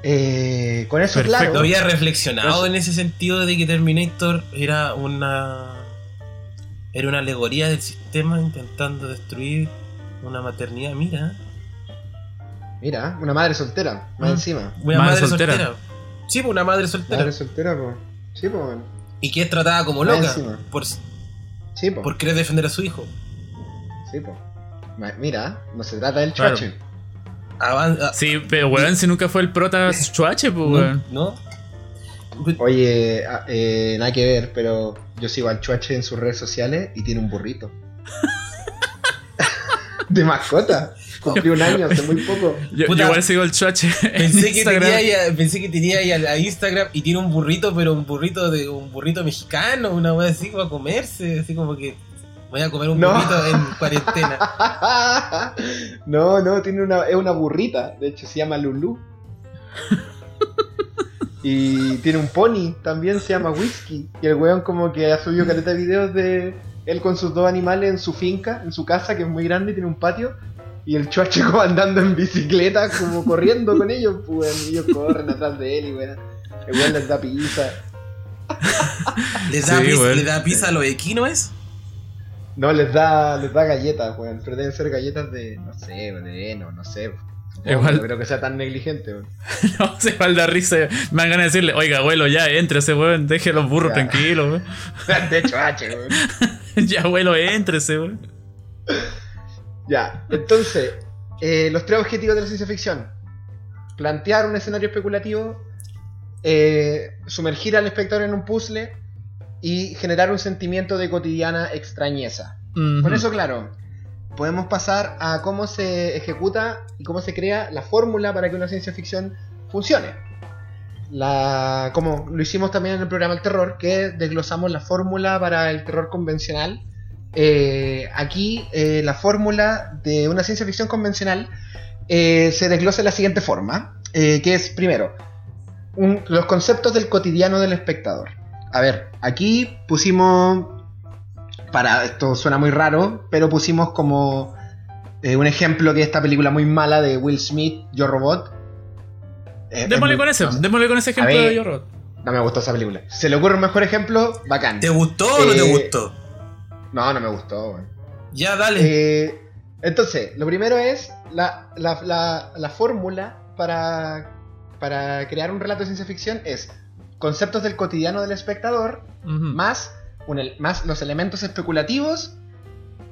Eh, con eso, Perfecto. claro. Había reflexionado en ese sentido de que Terminator era una. Era una alegoría del sistema intentando destruir una maternidad. Mira. Mira, una madre soltera, más mm. encima. Una madre, soltera. Sí, pues una madre soltera. Madre soltera, pues. Sí, pues. Y que es tratada como loca. Por, sí, pues. por querer defender a su hijo. Sí, pues. Mira, no se trata del chuache. Ah, sí, pero weón, si nunca fue el prota [LAUGHS] chuache, pues weón. ¿No? Oye, ah, eh, nada que ver, pero yo sigo al chuache en sus redes sociales y tiene un burrito. [LAUGHS] de mascota. [LAUGHS] Cumplí un año hace muy poco. Yo, igual sigo el chuache. Pensé que, tenía pensé que tenía ahí a, Instagram y tiene un burrito, pero un burrito de un burrito mexicano, una vez así para comerse, así como que Voy a comer un burrito en cuarentena. [LAUGHS] no, no, tiene una, es una burrita. De hecho, se llama Lulu. y tiene un pony, también se llama Whisky. Y el weón como que ha subido caleta de videos de él con sus dos animales en su finca, en su casa, que es muy grande, tiene un patio. Y el chuacheco andando en bicicleta, como corriendo con ellos, pues, y ellos corren atrás de él y weón. El weón les da pizza. ¿Les da, pizza, ¿Le da pizza a los equinoes? No, les da, les da galletas, weón. Pero deben ser galletas de, no sé, de heno, no sé. Igual. No creo que sea tan negligente, weón. [LAUGHS] no, se a risa. Me van a decirle, oiga, abuelo, ya, ese weón. Deje los burros tranquilos, weón. [LAUGHS] de hecho, H, weón. [LAUGHS] ya, abuelo, ese weón. Ya, entonces, eh, los tres objetivos de la ciencia ficción. Plantear un escenario especulativo, eh, sumergir al espectador en un puzzle y generar un sentimiento de cotidiana extrañeza. Con eso, claro, podemos pasar a cómo se ejecuta y cómo se crea la fórmula para que una ciencia ficción funcione. La, como lo hicimos también en el programa El Terror, que desglosamos la fórmula para el terror convencional. Eh, aquí eh, la fórmula de una ciencia ficción convencional eh, se desglosa de la siguiente forma, que es primero, los conceptos del cotidiano del espectador. A ver, aquí pusimos. Para. Esto suena muy raro, pero pusimos como. Eh, un ejemplo que esta película muy mala de Will Smith, Yo Robot. Eh, démosle con ese, démosle con ese ejemplo de Yo Robot. No me gustó esa película. ¿Se le ocurre un mejor ejemplo? Bacán. ¿Te gustó o no te gustó? No, no me gustó, Ya, dale. entonces, lo primero es la, la, la fórmula para, para crear un relato de ciencia ficción es conceptos del cotidiano del espectador, más, más los elementos especulativos,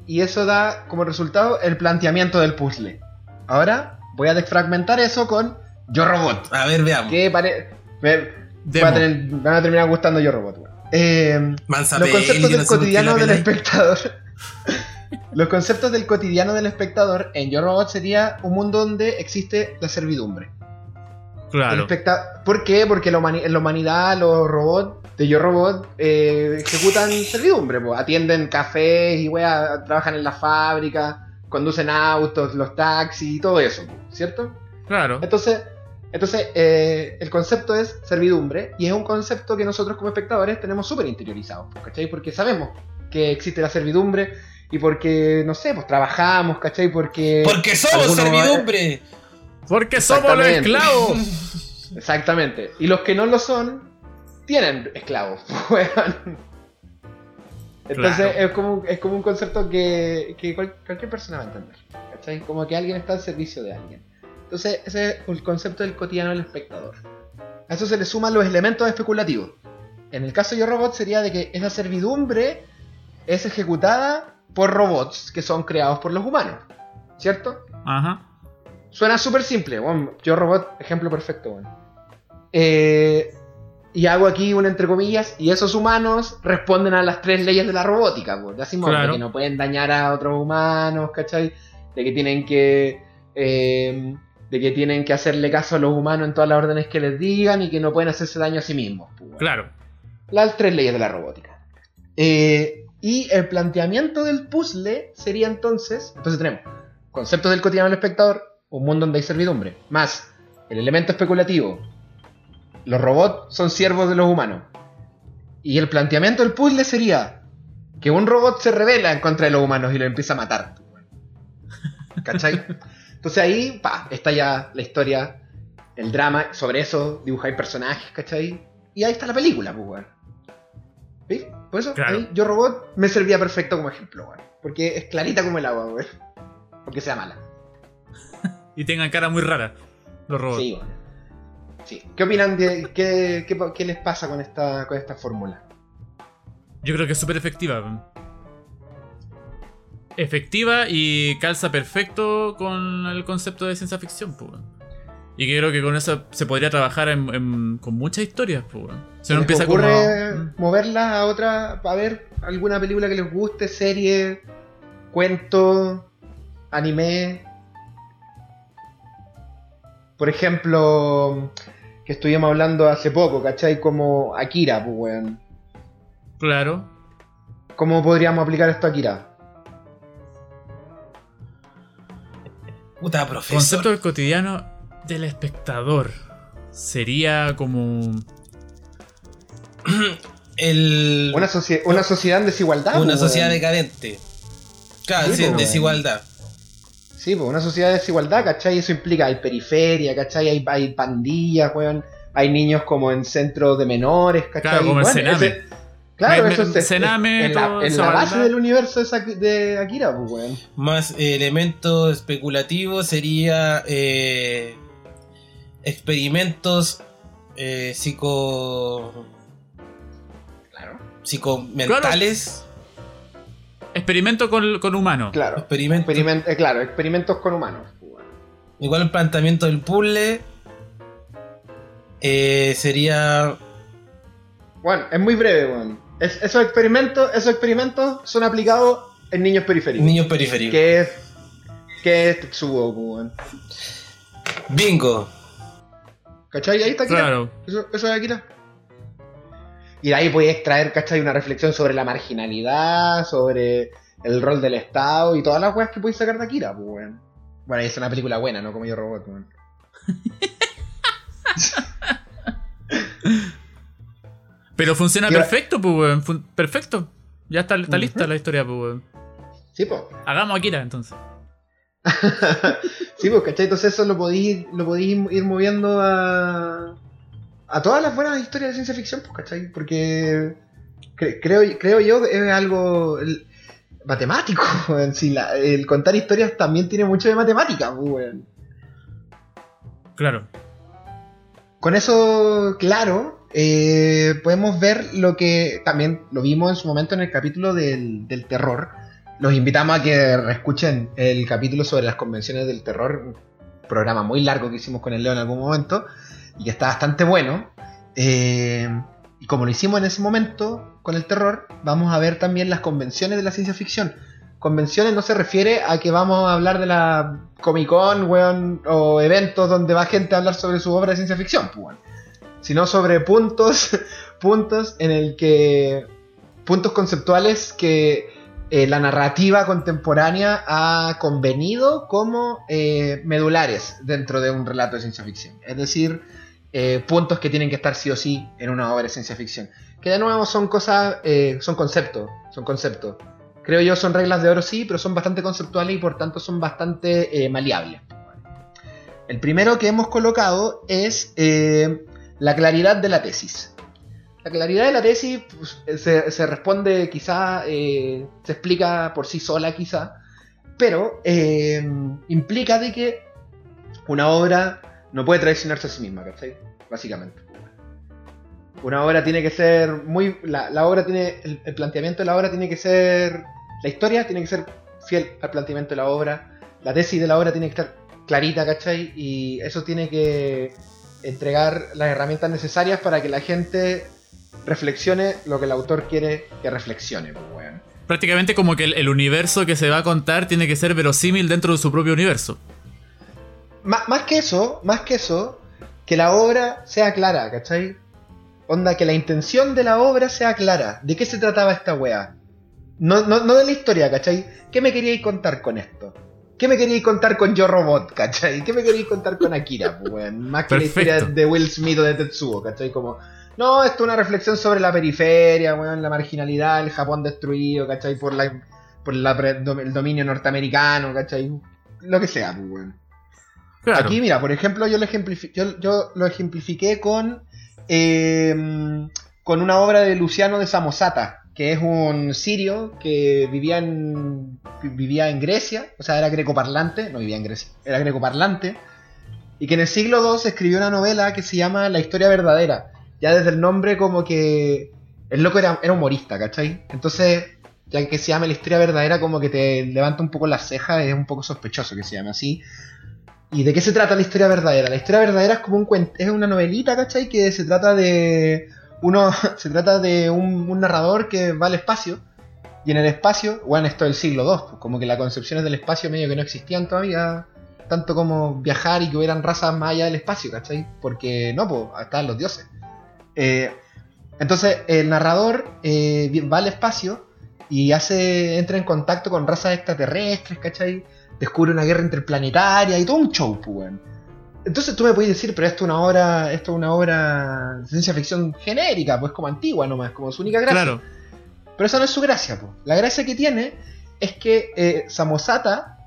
y eso da como resultado el planteamiento del puzzle. Ahora voy a desfragmentar eso con Yo Robot. A ver, veamos. Que me, van a terminar gustando Yo Robot. Eh, los conceptos del cotidiano del espectador. [LAUGHS] los conceptos del cotidiano del espectador en Yo Robot sería un mundo donde existe la servidumbre. Claro. ¿Por qué? Porque la, humanidad, los robots de Yo Robot eh, ejecutan servidumbre, atienden cafés y wea, trabajan en la fábrica, conducen autos, los taxis y todo eso, ¿cierto? Claro. Entonces, entonces eh, el concepto es servidumbre y es un concepto que nosotros como espectadores tenemos súper interiorizado, ¿cachai? Porque sabemos que existe la servidumbre y porque, no sé, pues trabajamos, ¿cachai? Porque... Porque somos servidumbre. Porque somos los esclavos. [LAUGHS] Exactamente. Y los que no lo son, tienen esclavos. [LAUGHS] Entonces es, como, es como un concepto que, cualquier persona va a entender. ¿cachai? Como que alguien está al servicio de alguien. Entonces ese es el concepto del cotidiano del espectador. A eso se le suman los elementos especulativos. En el caso de Yo Robot sería de que esa servidumbre es ejecutada por robots que son creados por los humanos. ¿Cierto? Ajá. Suena súper simple. yo Robot, ejemplo perfecto. Eh, y hago aquí un entre comillas, y esos humanos responden a las tres leyes de la robótica. Pues, de que no pueden dañar a otros humanos, ¿cachai? De que tienen que... Eh, de que tienen que hacerle caso a los humanos en todas las órdenes que les digan y que no pueden hacerse daño a sí mismos. Pues, claro. Las tres leyes de la robótica. Eh, y el planteamiento del puzzle sería entonces, entonces tenemos conceptos del cotidiano del espectador, un mundo donde hay servidumbre, más el elemento especulativo, los robots son siervos de los humanos. Y el planteamiento del puzzle sería que un robot se revela en contra de los humanos y lo empieza a matar. ¿Cachai? [LAUGHS] Entonces ahí, pa, está ya la historia, el drama, sobre eso dibujáis personajes, ¿cachai? Y ahí está la película, pues, ¿Sí? Por eso, yo robot me servía perfecto como ejemplo, güey. Porque es clarita como el agua, güey. Porque sea mala. [LAUGHS] y tengan cara muy rara, los robots. Sí, Sí. ¿Qué opinan de qué, qué, les pasa con esta, con esta fórmula? Yo creo que es súper efectiva. Efectiva y calza perfecto con el concepto de ciencia ficción, pues. Y creo que con eso se podría trabajar con muchas historias, pues. Se empieza ocurre como... moverla a otra, a ver alguna película que les guste, serie, cuento, anime. Por ejemplo, que estuvimos hablando hace poco, ¿cachai? Como Akira, pues, weón. Claro. ¿Cómo podríamos aplicar esto a Akira? Puta, profesor. Concepto del cotidiano del espectador. Sería como. [CLEARS THROAT] El... Una, una sociedad en desigualdad. Una sociedad decadente. Claro, sí, desigualdad. Sí, pues una sociedad de desigualdad, ¿cachai? Eso implica, hay periferia, ¿cachai? Hay, hay pandillas, weón. Hay niños como en centros de menores, ¿cachai? Claro, como Sename. Claro, eso es, Sename, en, la, en la, base del universo de Akira, pues, weón. Más eh, elemento especulativo sería eh, experimentos eh, psico... Claro. Psicomentales. Experimento con, con humanos. Claro. Experimento. Eh, claro, experimentos con humanos. Igual el planteamiento del puzzle eh, sería. Bueno, es muy breve, bueno. esos experimentos, esos experimentos son aplicados en niños periféricos. Niños periféricos. Que es. Que es Tetsuo, Bingo. ¿Cachai? Ahí está Akira. Claro. Eso, eso es Akira. Y de ahí puedes extraer, ¿cachai? Una reflexión sobre la marginalidad, sobre el rol del Estado y todas las weas que puedes sacar de Akira, pues, weón. Bueno, es una película buena, ¿no? Como yo robot, weón. [LAUGHS] Pero funciona perfecto, pues, weón. perfecto. Ya está, lista la historia, pues, weón. Sí, pues. Hagamos Akira, entonces. [LAUGHS] sí, pues, ¿cachai? Entonces eso lo podéis, lo podéis ir moviendo a a todas las buenas historias de ciencia ficción, pues, ¿cachai? Porque creo, creo yo es algo matemático, [LAUGHS] el contar historias también tiene mucho de matemática, pues, Claro. Con eso claro, eh, podemos ver lo que también lo vimos en su momento en el capítulo del, terror. Los invitamos a que escuchen el capítulo sobre las convenciones del terror, programa muy largo que hicimos con el Leo en algún momento y que está bastante bueno. Eh, y como lo hicimos en ese momento con el terror, vamos a ver también las convenciones de la ciencia ficción, convenciones no se refiere a que vamos a hablar de la Comic Con, weón, o eventos donde va gente a hablar sobre su obra de ciencia ficción, pues, sino sobre puntos, [LAUGHS] puntos en el que, puntos conceptuales que eh, la narrativa contemporánea ha convenido como eh, medulares dentro de un relato de ciencia ficción. Es decir, eh, puntos que tienen que estar sí o sí en una obra de ciencia ficción. Que de nuevo son cosas, son conceptos, son conceptos. Creo yo son reglas de oro sí, pero son bastante conceptuales y por tanto son bastante maleables. El primero que hemos colocado es la claridad de la tesis. La claridad de la tesis pues, se, responde quizá, eh, se explica por sí sola quizá, pero eh, implica de que una obra no puede traicionarse a sí misma, ¿cachai? Básicamente. Una obra tiene que ser muy... La, obra tiene... El, planteamiento de la obra tiene que ser... La historia tiene que ser fiel al planteamiento de la obra. La tesis de la obra tiene que estar clarita, ¿cachai? Y eso tiene que entregar las herramientas necesarias para que la gente reflexione lo que el autor quiere que reflexione, pues, Prácticamente como que el, universo que se va a contar tiene que ser verosímil dentro de su propio universo. más que eso, más que eso, que la obra sea clara, ¿cachai? Onda, que la intención de la obra sea clara. ¿De qué se trataba esta weá? No, no, no de la historia, ¿cachai? ¿Qué me queríais contar con esto? ¿Qué me queríais contar con Yo Robot, cachai? ¿Qué me queríais contar con Akira, pues, Más que la historia de Will Smith o de Tetsuo, cachai? Como, no, esto es una reflexión sobre la periferia, weón, la marginalidad, el Japón destruido, ¿cachai? Por, la, por el dominio norteamericano, ¿cachai? Lo que sea, pues, weón. Aquí, mira, por ejemplo, yo lo, yo, lo ejemplifiqué con, em, con una obra de Luciano de Samosata, que es un sirio que vivía en, vivía en Grecia, o sea, era grecoparlante, no vivía en Grecia, era grecoparlante, y que en el siglo II escribió una novela que se llama La historia verdadera ya desde el nombre como que el loco era, era humorista, ¿cachai? Entonces, ya que se llama la historia verdadera, como que te levanta un poco las cejas, es un poco sospechoso que se llame así. ¿Y de qué se trata la historia verdadera? La historia verdadera es como un es una novelita, ¿cachai? Que se trata de uno [LAUGHS] se trata de un, narrador que va al espacio y en el espacio, bueno, esto del siglo II, pues, como que las concepciones del espacio medio que no existían todavía, tanto como viajar y que hubieran razas más allá del espacio, ¿cachai? Porque no, pues estaban los dioses. Eh, entonces el narrador eh, va al espacio y hace entra en contacto con razas extraterrestres, ¿cachai? Descubre una guerra interplanetaria y todo un show, pues, Entonces tú me puedes decir, pero esto es una obra, esto es una obra de ciencia ficción genérica, pues como antigua nomás, como su única gracia. Claro. Pero esa no es su gracia, pues. La gracia que tiene es que eh, Samosata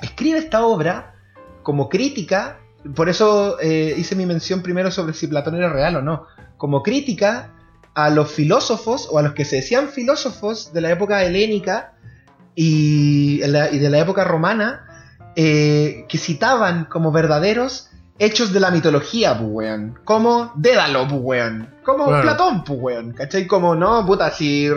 escribe esta obra como crítica, por eso hice mi mención primero sobre si Platón era real o no como crítica a los filósofos o a los que se decían filósofos de la época helénica y, de la época romana eh, que citaban como verdaderos hechos de la mitología, pues, Como Dédalo, pues, Como Platón, pues, ¿Cachai? Como, no, puta, si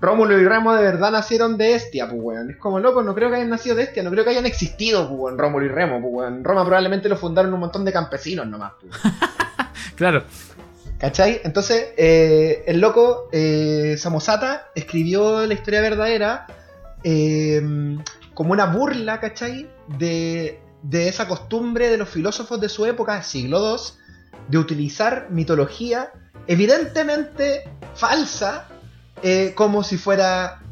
Rómulo y Remo de verdad nacieron de Estia, pues, Es como, loco, no creo que hayan nacido de Estia, no creo que hayan existido, pues, Rómulo y Remo, pues, Roma probablemente lo fundaron un montón de campesinos nomás, pues. [LAUGHS] claro. ¿Cachai? Entonces, eh, el loco eh, Samosata escribió la historia verdadera eh, como una burla, ¿cachai? De, de, esa costumbre de los filósofos de su época, siglo II, de utilizar mitología evidentemente falsa como, si fuera,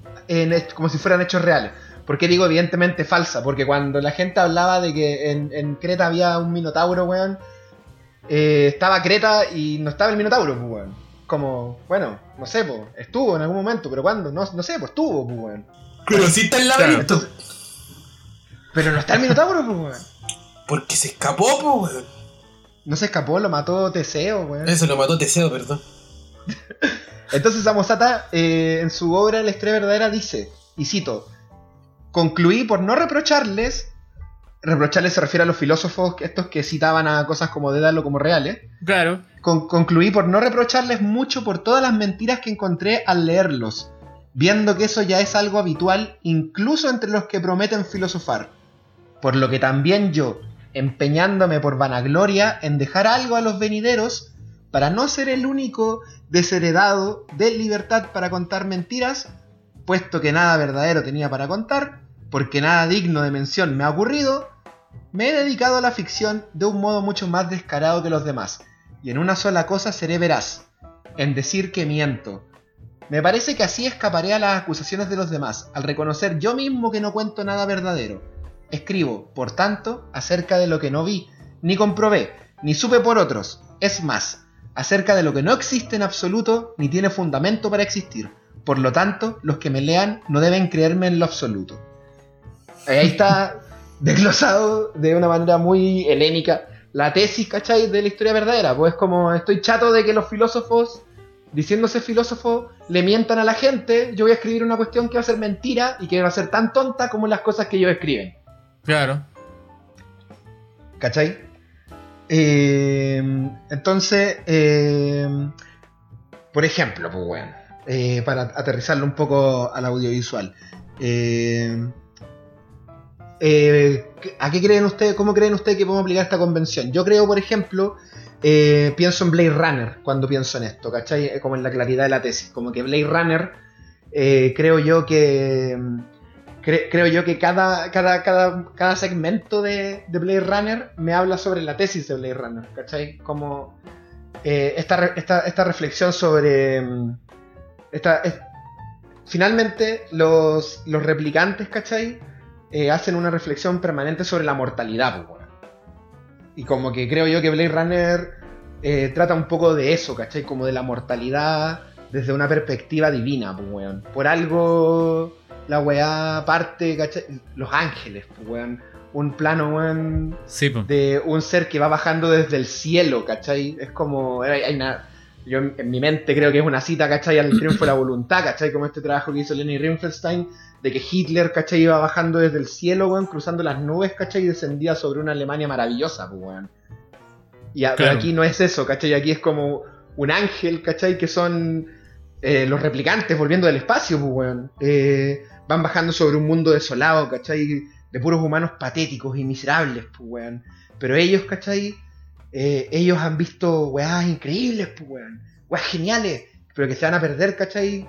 como si fueran hechos reales. ¿Por qué digo evidentemente falsa? Porque cuando la gente hablaba de que en, en Creta había un minotauro, weón, eh, estaba Creta y no estaba el Minotauro, pues, weón. Como, bueno, no sé, pues, estuvo en algún momento, pero ¿cuándo? No, no sé, pues estuvo, pues, weón. Pero sí está el laberinto. Pero no está el Minotauro, pues, weón. Porque se escapó, pues, weón. No se escapó, lo mató Teseo, weón. Eso, lo mató Teseo, perdón. Entonces Samosata, eh, en su obra La historia verdadera, dice, y cito, concluí por no reprocharles reprocharle se refiere a los filósofos estos que citaban a cosas como Dédalo como reales. Claro. concluí por no reprocharles mucho por todas las mentiras que encontré al leerlos, viendo que eso ya es algo habitual incluso entre los que prometen filosofar. Por lo que también yo, empeñándome por vanagloria en dejar algo a los venideros, para no ser el único desheredado de libertad para contar mentiras, puesto que nada verdadero tenía para contar, porque nada digno de mención me ha ocurrido, me he dedicado a la ficción de un modo mucho más descarado que los demás, y en una sola cosa seré veraz, en decir que miento. Me parece que así escaparé a las acusaciones de los demás, al reconocer yo mismo que no cuento nada verdadero. Escribo, por tanto, acerca de lo que no vi, ni comprobé, ni supe por otros. Es más, acerca de lo que no existe en absoluto, ni tiene fundamento para existir. Por lo tanto, los que me lean no deben creerme en lo absoluto. Ahí está [LAUGHS] desglosado de una manera muy helénica la tesis, ¿cachai? De la historia verdadera. Pues como estoy chato de que los filósofos, diciéndose filósofos, le mientan a la gente, yo voy a escribir una cuestión que va a ser mentira y que va a ser tan tonta como las cosas que ellos escriben. Claro. ¿Cachai? Eh, entonces, eh, por ejemplo, pues bueno, eh, para aterrizarlo un poco al audiovisual. ¿A qué creen ustedes? ¿Cómo creen ustedes que podemos aplicar esta convención? Yo creo, por ejemplo, pienso en Blade Runner cuando pienso en esto, ¿cachai? Como en la claridad de la tesis. Como que Blade Runner, creo yo que creo yo que cada, cada, cada, segmento de, Blade Runner me habla sobre la tesis de Blade Runner, ¿cachai? Como eh, esta, reflexión sobre... Mm, esta, finalmente los, los replicantes, ¿cachai? Eh, hacen una reflexión permanente sobre la mortalidad, Y como que creo yo que Blade Runner eh, trata un poco de eso, ¿cachai? Como de la mortalidad desde una perspectiva divina, pues, weón. Por algo la weá parte, ¿cachai? Los ángeles, pues, weón. Un plano, weón, de un ser que va bajando desde el cielo, ¿cachai? Es como. Hay, una, yo en mi mente creo que es una cita, ¿cachai? Al triunfo de la voluntad, ¿cachai? Como este trabajo que hizo Lenny Riefenstein, de que Hitler, ¿cachai? Iba bajando desde el cielo, weón, cruzando las nubes, ¿cachai? Y descendía sobre una Alemania maravillosa, pues, weón. Y aquí no es eso, ¿cachai? Aquí es como un ángel, ¿cachai? Que son eh, los replicantes volviendo del espacio, pues, weón. Eh, van bajando sobre un mundo desolado, ¿cachai? De puros humanos patéticos y miserables, pues. Pero ellos, ¿cachai? Eh, ellos han visto weas increíbles, pues, geniales, pero que se van a perder, ¿cachai?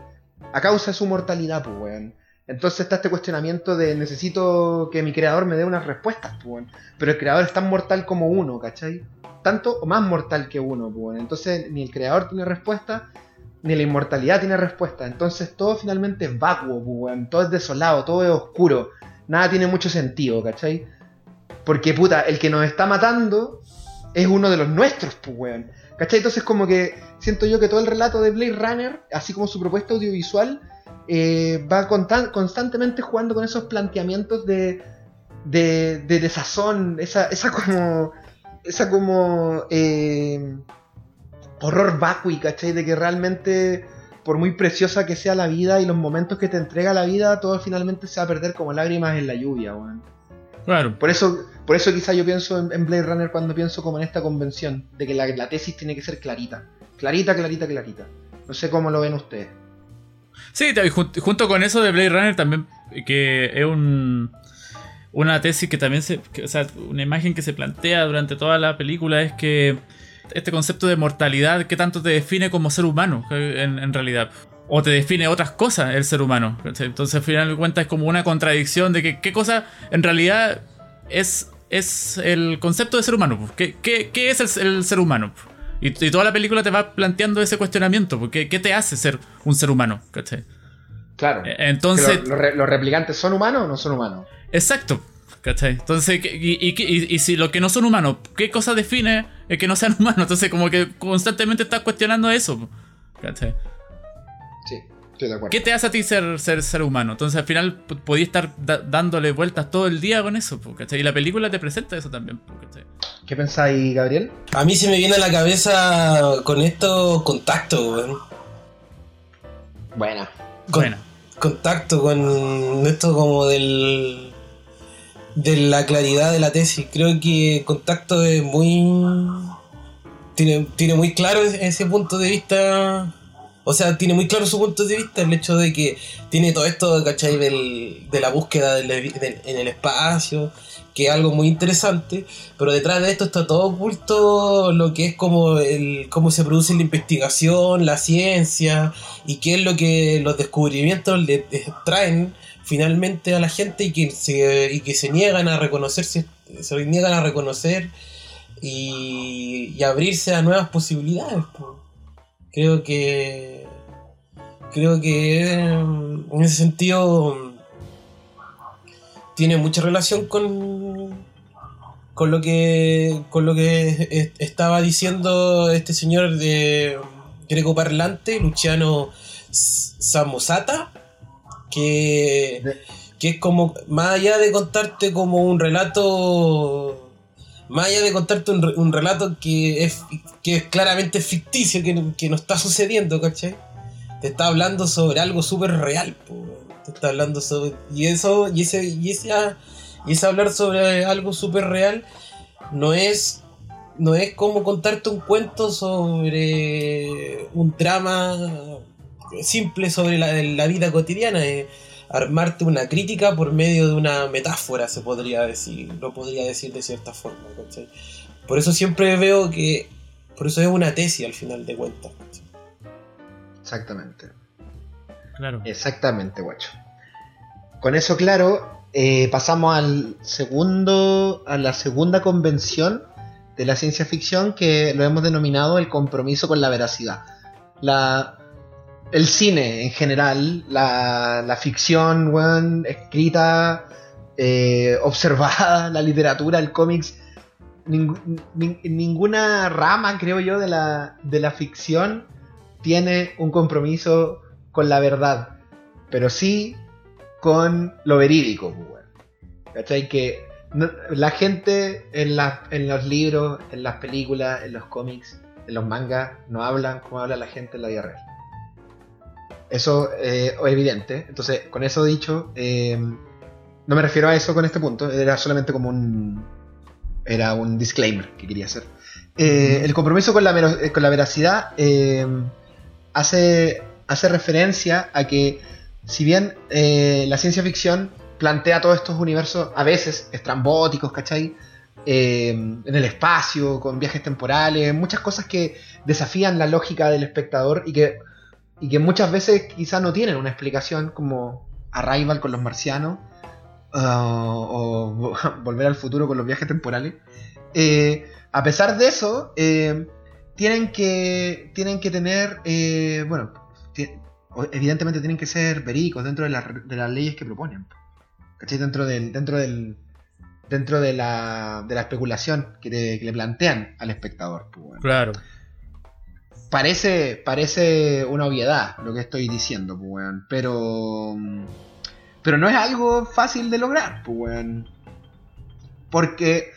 A causa de su mortalidad, pues, weón. Entonces está este cuestionamiento de necesito que mi creador me dé unas respuestas, pues. Pero el creador es tan mortal como uno, ¿cachai? Tanto o más mortal que uno, pues, weón. Entonces ni el creador tiene respuesta ni la inmortalidad tiene respuesta. Entonces todo finalmente es vacuo, pues, todo es desolado, todo es oscuro. Nada tiene mucho sentido, ¿cachai? Porque puta, el que nos está matando es uno de los nuestros, pues, weón. ¿Cachai? Entonces como que siento yo que todo el relato de Blade Runner, así como su propuesta audiovisual, eh, va constantemente jugando con esos planteamientos de, de, de desazón, esa, esa como... Esa como... Eh, horror vacui, ¿cachai? De que realmente, por muy preciosa que sea la vida y los momentos que te entrega la vida, todo finalmente se va a perder como lágrimas en la lluvia, weón. Claro. Por eso, por eso quizá yo pienso en, Blade Runner cuando pienso como en esta convención, de que la, tesis tiene que ser clarita. Clarita, clarita, clarita. No sé cómo lo ven ustedes. Sí, junto con eso de Blade Runner también, que es un, una tesis que también se... o sea, una imagen que se plantea durante toda la película es que este concepto de mortalidad, ¿qué tanto te define como ser humano en, realidad? O te define otras cosas el ser humano. Entonces, al final de cuentas, es como una contradicción de que qué cosa en realidad es, es el concepto de ser humano. ¿Qué, qué, es el, ser humano? Y, toda la película te va planteando ese cuestionamiento. Porque, ¿Qué te hace ser un ser humano? Claro. E, entonces. ¿Los replicantes son humanos o no son humanos? Exacto. ¿Cachai? Entonces, y, si lo que no son humanos, ¿qué cosa define el que no sean [LAUGHS] humanos? Entonces, como que constantemente estás cuestionando eso. ¿Cachai? Sí, estoy de acuerdo. ¿Qué te hace a ti ser, ser, ser humano? Entonces, al final, podías estar dándole vueltas todo el día con eso, ¿cachai? Y la película te presenta eso también, ¿cachai? ¿Qué pensáis, Gabriel? A mí se me viene a la cabeza con esto contacto, weón. Buena. Buena. Contacto con esto como del de la claridad de la tesis. Creo que Contacto es muy. Tiene, tiene muy claro ese punto de vista. O sea, tiene muy claro su punto de vista el hecho de que tiene todo esto, ¿cachai? Del, de la búsqueda en el espacio, que es algo muy interesante, pero detrás de esto está todo oculto lo que es como el cómo se produce la investigación, la ciencia y qué es lo que los descubrimientos le traen finalmente a la gente y que se, y que se niegan a reconocerse, se niegan a reconocer y, y abrirse a nuevas posibilidades. Creo que creo que en ese sentido tiene mucha relación con con lo que con lo que estaba diciendo este señor de greco parlante Luciano Samosata que, que es como más allá de contarte como un relato más allá de contarte un, relato que es, que es claramente ficticio, que, que no está sucediendo, ¿cachai? Te está hablando sobre algo súper real, te está hablando sobre... Y eso, y ese, y ese, y ese hablar sobre algo súper real no es no es como contarte un cuento sobre un drama simple sobre la, la vida cotidiana. Es armarte una crítica por medio de una metáfora, se podría decir. Lo podría decir de cierta forma. Por eso siempre veo que. Por eso es una tesis al final de cuentas. Exactamente. Claro. Exactamente, guacho. Con eso claro, eh, pasamos al segundo, a la segunda convención de la ciencia ficción que lo hemos denominado el compromiso con la veracidad. La, el cine en general, la, ficción escrita, eh, observada, [LAUGHS] la literatura, el cómics, ninguna rama, creo yo, de la, de la ficción tiene un compromiso con la verdad, pero sí con lo verídico. Pues, ¿Cachai? Que la gente en, en los libros, en las películas, en los cómics, en los mangas, no hablan como habla la gente en la vida real. Eso eh, es evidente. Entonces, con eso dicho, eh, no me refiero a eso con este punto, era solamente como un. Era un disclaimer que quería hacer. Eh, el compromiso con la, con la veracidad hace, hace referencia a que, si bien la ciencia ficción plantea todos estos universos a veces estrambóticos, ¿cachai? en el espacio, con viajes temporales, muchas cosas que desafían la lógica del espectador y que y que muchas veces quizás no tienen una explicación como Arrival con los marcianos uh, o [LAUGHS] Volver al futuro con los viajes temporales. Eh, a pesar de eso, eh, tienen, que, tienen que tener, eh, bueno, evidentemente tienen que ser verídicos dentro de, las leyes que proponen. ¿Cachai? Dentro del, dentro del, dentro de la, de la especulación que, le plantean al espectador. Pues, claro parece, parece una obviedad lo que estoy diciendo, pues, pero. Pero no es algo fácil de lograr, pues, Porque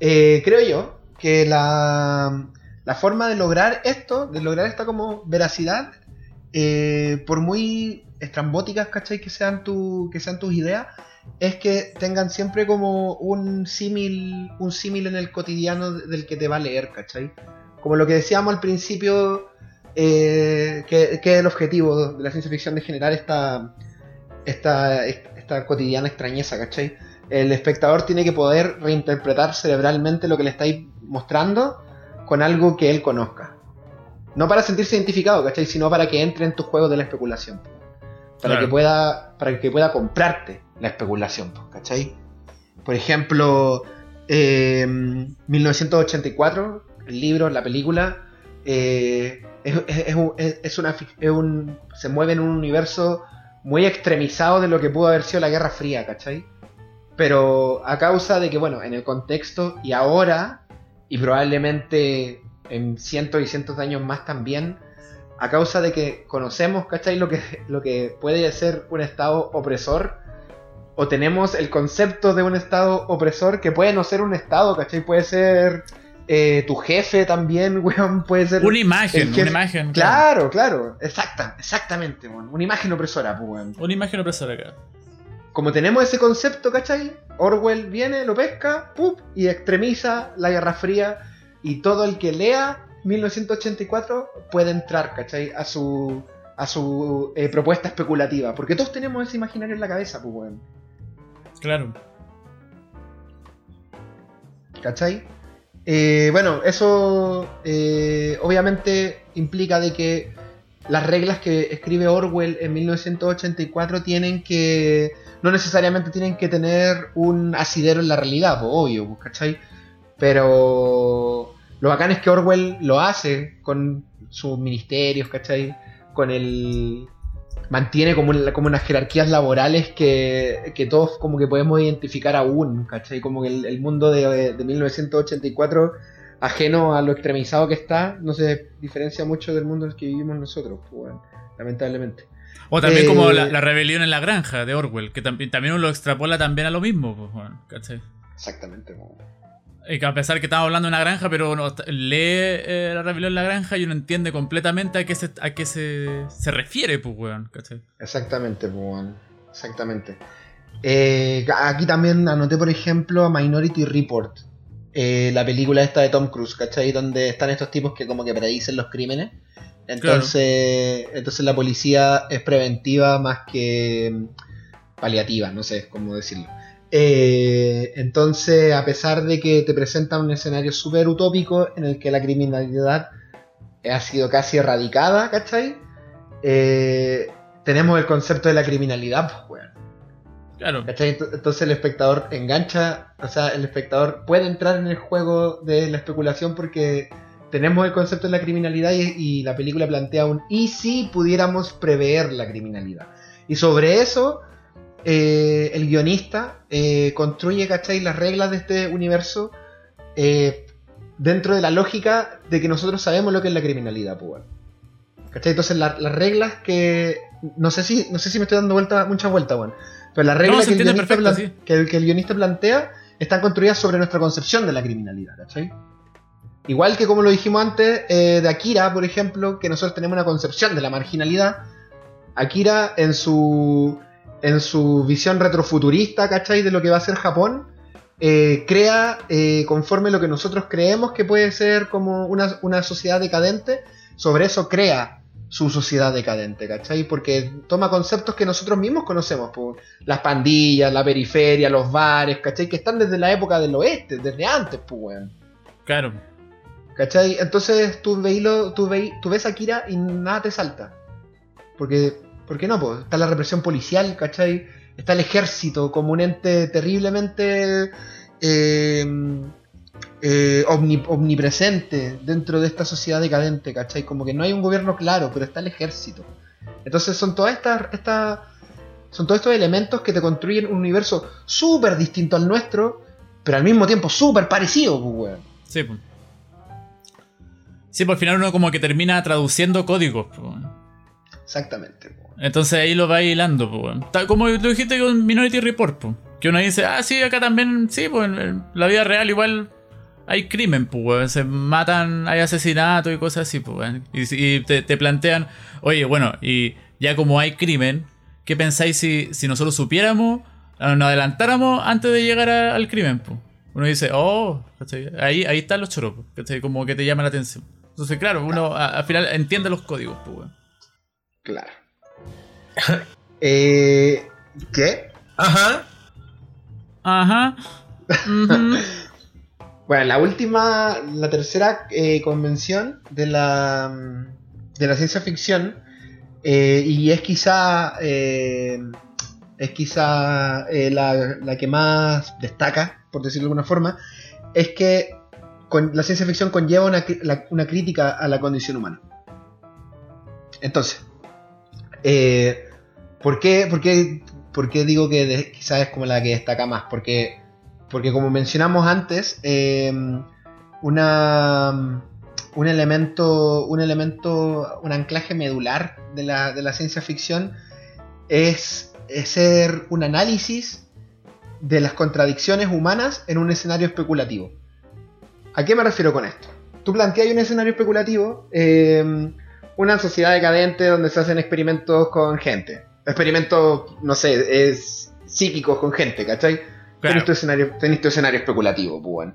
eh, creo yo que la, la forma de lograr esto, de lograr esta como veracidad, eh, por muy estrambóticas, ¿cachai? Que sean, tu, que sean tus ideas, es que tengan siempre como un símil, un símil en el cotidiano del que te va a leer, ¿cachai? Como lo que decíamos al principio, eh, que, que, el objetivo de la ciencia ficción de generar esta, esta, esta cotidiana extrañeza, ¿cachai? El espectador tiene que poder reinterpretar cerebralmente lo que le estáis mostrando con algo que él conozca. No para sentirse identificado, ¿cachai? Sino para que entre en tus juegos de la especulación. Para, que, pueda, para que pueda comprarte la especulación, pues, ¿cachai? Por ejemplo, eh, 1984 libro, la película, eh, es, es, es, es, un, se mueve en un universo muy extremizado de lo que pudo haber sido la Guerra Fría, ¿cachai? Pero a causa de que, bueno, en el contexto y ahora, y probablemente en cientos y cientos de años más también, a causa de que conocemos, ¿cachai? Lo que, lo que puede ser un Estado opresor, o tenemos el concepto de un Estado opresor que puede no ser un Estado, ¿cachai? Puede ser eh, tu jefe también, [LAUGHS] weón, puede ser. Una imagen, una imagen. Claro, claro, exacta, exactamente, weón. Una imagen opresora, pues, weón. Una imagen opresora, claro. Como tenemos ese concepto, ¿cachai? Orwell viene, lo pesca, ¡pup! y extremiza la Guerra Fría. Y todo el que lea 1984 puede entrar, ¿cachai? A su, a su eh, propuesta especulativa. Porque todos tenemos ese imaginario en la cabeza, pues, weón. Claro. ¿Cachai? Eh, bueno, eso eh, obviamente implica de que las reglas que escribe Orwell en 1984 tienen que. no necesariamente tienen que tener un asidero en la realidad, obvio, ¿cachai? Pero lo bacán es que Orwell lo hace con sus ministerios, ¿cachai? Con el... mantiene como, como unas jerarquías laborales que, que, todos como que podemos identificar aún, ¿cachai? Como que el, mundo de, 1984, ajeno a lo extremizado que está, no se diferencia mucho del mundo en el que vivimos nosotros, pues, lamentablemente. O también como eh, la, rebelión en la granja de Orwell, que también, también uno lo extrapola también a lo mismo, pues, ¿cachai? Exactamente. Y que a pesar que estamos hablando de una granja, pero uno lee eh, la rebelión en la granja y uno entiende completamente a qué se, a qué se, se refiere, pues, weón. Exactamente, pues, weón. Exactamente. Eh, aquí también anoté, por ejemplo, a Minority Report. Eh, la película esta de Tom Cruise, ¿cachai? Donde están estos tipos que como que predicen los crímenes. Entonces, entonces la policía es preventiva más que paliativa, no sé cómo decirlo. Eh, entonces, a pesar de que te presentan un escenario súper utópico en el que la criminalidad ha sido casi erradicada, ¿cachai? Eh, tenemos el concepto de la criminalidad, pues, Claro. ¿cachai? Entonces el espectador engancha, o sea, el espectador puede entrar en el juego de la especulación porque tenemos el concepto de la criminalidad y, y la película plantea un ¿y si pudiéramos prever la criminalidad? Y sobre eso eh, el guionista eh, construye, ¿cachai? Las reglas de este universo eh, dentro de la lógica de que nosotros sabemos lo que es la criminalidad, pues. ¿Cachai? Entonces las reglas que... No sé si no sé si me estoy dando vuelta, mucha vuelta, bueno. Pero las reglas que, el guionista plantea están construidas sobre nuestra concepción de la criminalidad, ¿cachai? Igual que como lo dijimos antes de Akira, por ejemplo, que nosotros tenemos una concepción de la marginalidad, Akira en su en su visión retrofuturista, ¿cachai? De lo que va a ser Japón, eh, crea eh, conforme lo que nosotros creemos que puede ser como una, sociedad decadente, sobre eso crea su sociedad decadente, ¿cachai? Porque toma conceptos que nosotros mismos conocemos, pues, las pandillas, la periferia, los bares, ¿cachai? Que están desde la época del oeste, desde antes, pues, weón. Claro. ¿Cachai? Entonces tú, tú, tú ves a Kira y nada te salta. Porque ¿Por qué no? Pues está la represión policial, ¿cachai? Está el ejército como un ente terriblemente eh, eh, omnipresente dentro de esta sociedad decadente, ¿cachai? Como que no hay un gobierno claro, pero está el ejército. Entonces son todas estas... Esta, son todos estos elementos que te construyen un universo súper distinto al nuestro, pero al mismo tiempo súper parecido, pues, weón. Sí, pues. Sí, al final uno como que termina traduciendo códigos, pues. Exactamente. Entonces ahí lo va hilando, Como lo dijiste con Minority Report. Que uno dice, ah, sí, acá también, sí, pues en la vida real igual hay crimen, pues, Se matan, hay asesinato y cosas así, pues, Y, te, plantean, oye, bueno, y ya como hay crimen, ¿qué pensáis si, si nosotros supiéramos, nos adelantáramos antes de llegar al crimen, pues? Uno dice, oh, ahí, ahí están los choropos, Como que te llama la atención. Entonces, claro, uno al final entiende los códigos, pues, Claro. [LAUGHS] eh, ¿Qué? Ajá. Ajá. [LAUGHS] bueno, la última, la tercera eh, convención de la, de la ciencia ficción, eh, y es quizá, eh, es quizá la, la, que más destaca, por decirlo de alguna forma, es que con, la ciencia ficción conlleva una, una crítica a la condición humana. Entonces, eh, ¿por, qué, por, qué, digo que quizás es como la que destaca más? Porque, porque como mencionamos antes, em, una, un elemento, un elemento, un anclaje medular de la, ciencia ficción es, es, ser un análisis de las contradicciones humanas en un escenario especulativo. ¿A qué me refiero con esto? Tú planteas un escenario especulativo eh, una sociedad decadente donde se hacen experimentos con gente. Experimentos, no sé, es psíquicos con gente, ¿cachai? Claro. tu escenario, escenario especulativo, pues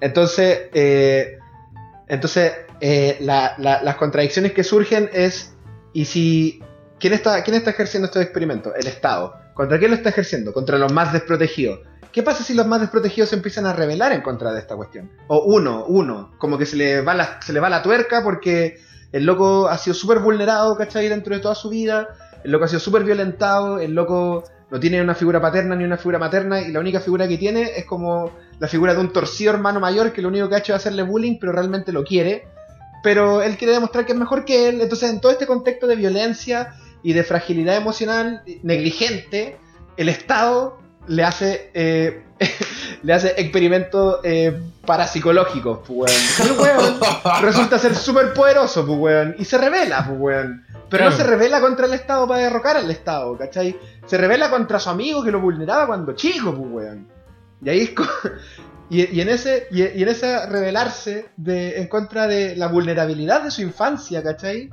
Entonces, eh, entonces eh, las contradicciones que surgen es, ¿y si... ¿quién está, ¿Quién está ejerciendo estos experimentos? El Estado. ¿Contra quién lo está ejerciendo? Contra los más desprotegidos. ¿Qué pasa si los más desprotegidos se empiezan a rebelar en contra de esta cuestión? O uno, uno, como que se le va la, se le va la tuerca porque el loco ha sido súper vulnerado, ¿cachai? Dentro de toda su vida, el loco ha sido súper violentado, el loco no tiene una figura paterna ni una figura materna y la única figura que tiene es como la figura de un torcido hermano mayor que lo único que ha hecho es hacerle bullying, pero realmente lo quiere. Pero él quiere demostrar que es mejor que él. Entonces, en todo este contexto de violencia y de fragilidad emocional negligente, el Estado le hace eh, [LAUGHS] le hace experimentos eh, parapsicológicos, pues, weón. [LAUGHS] resulta ser súper poderoso, pues, weón. Y se revela, pues, weón. Pero no se revela contra el Estado para derrocar al Estado, ¿cachai? Se revela contra su amigo que lo vulneraba cuando chico, pues, weón. Y ahí es [LAUGHS] y, en ese y, en ese revelarse de, en contra de la vulnerabilidad de su infancia, ¿cachai?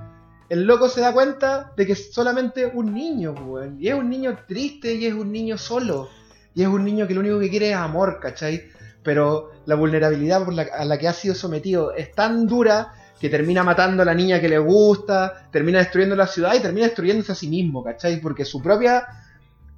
El loco se da cuenta de que es solamente un niño, pues, weón. Y es un niño triste y es un niño solo. Y es un niño que lo único que quiere es amor, ¿cachai? Pero la vulnerabilidad a la que ha sido sometido es tan dura que termina matando a la niña que le gusta, termina destruyendo la ciudad y termina destruyéndose a sí mismo, ¿cachai? Porque su propia...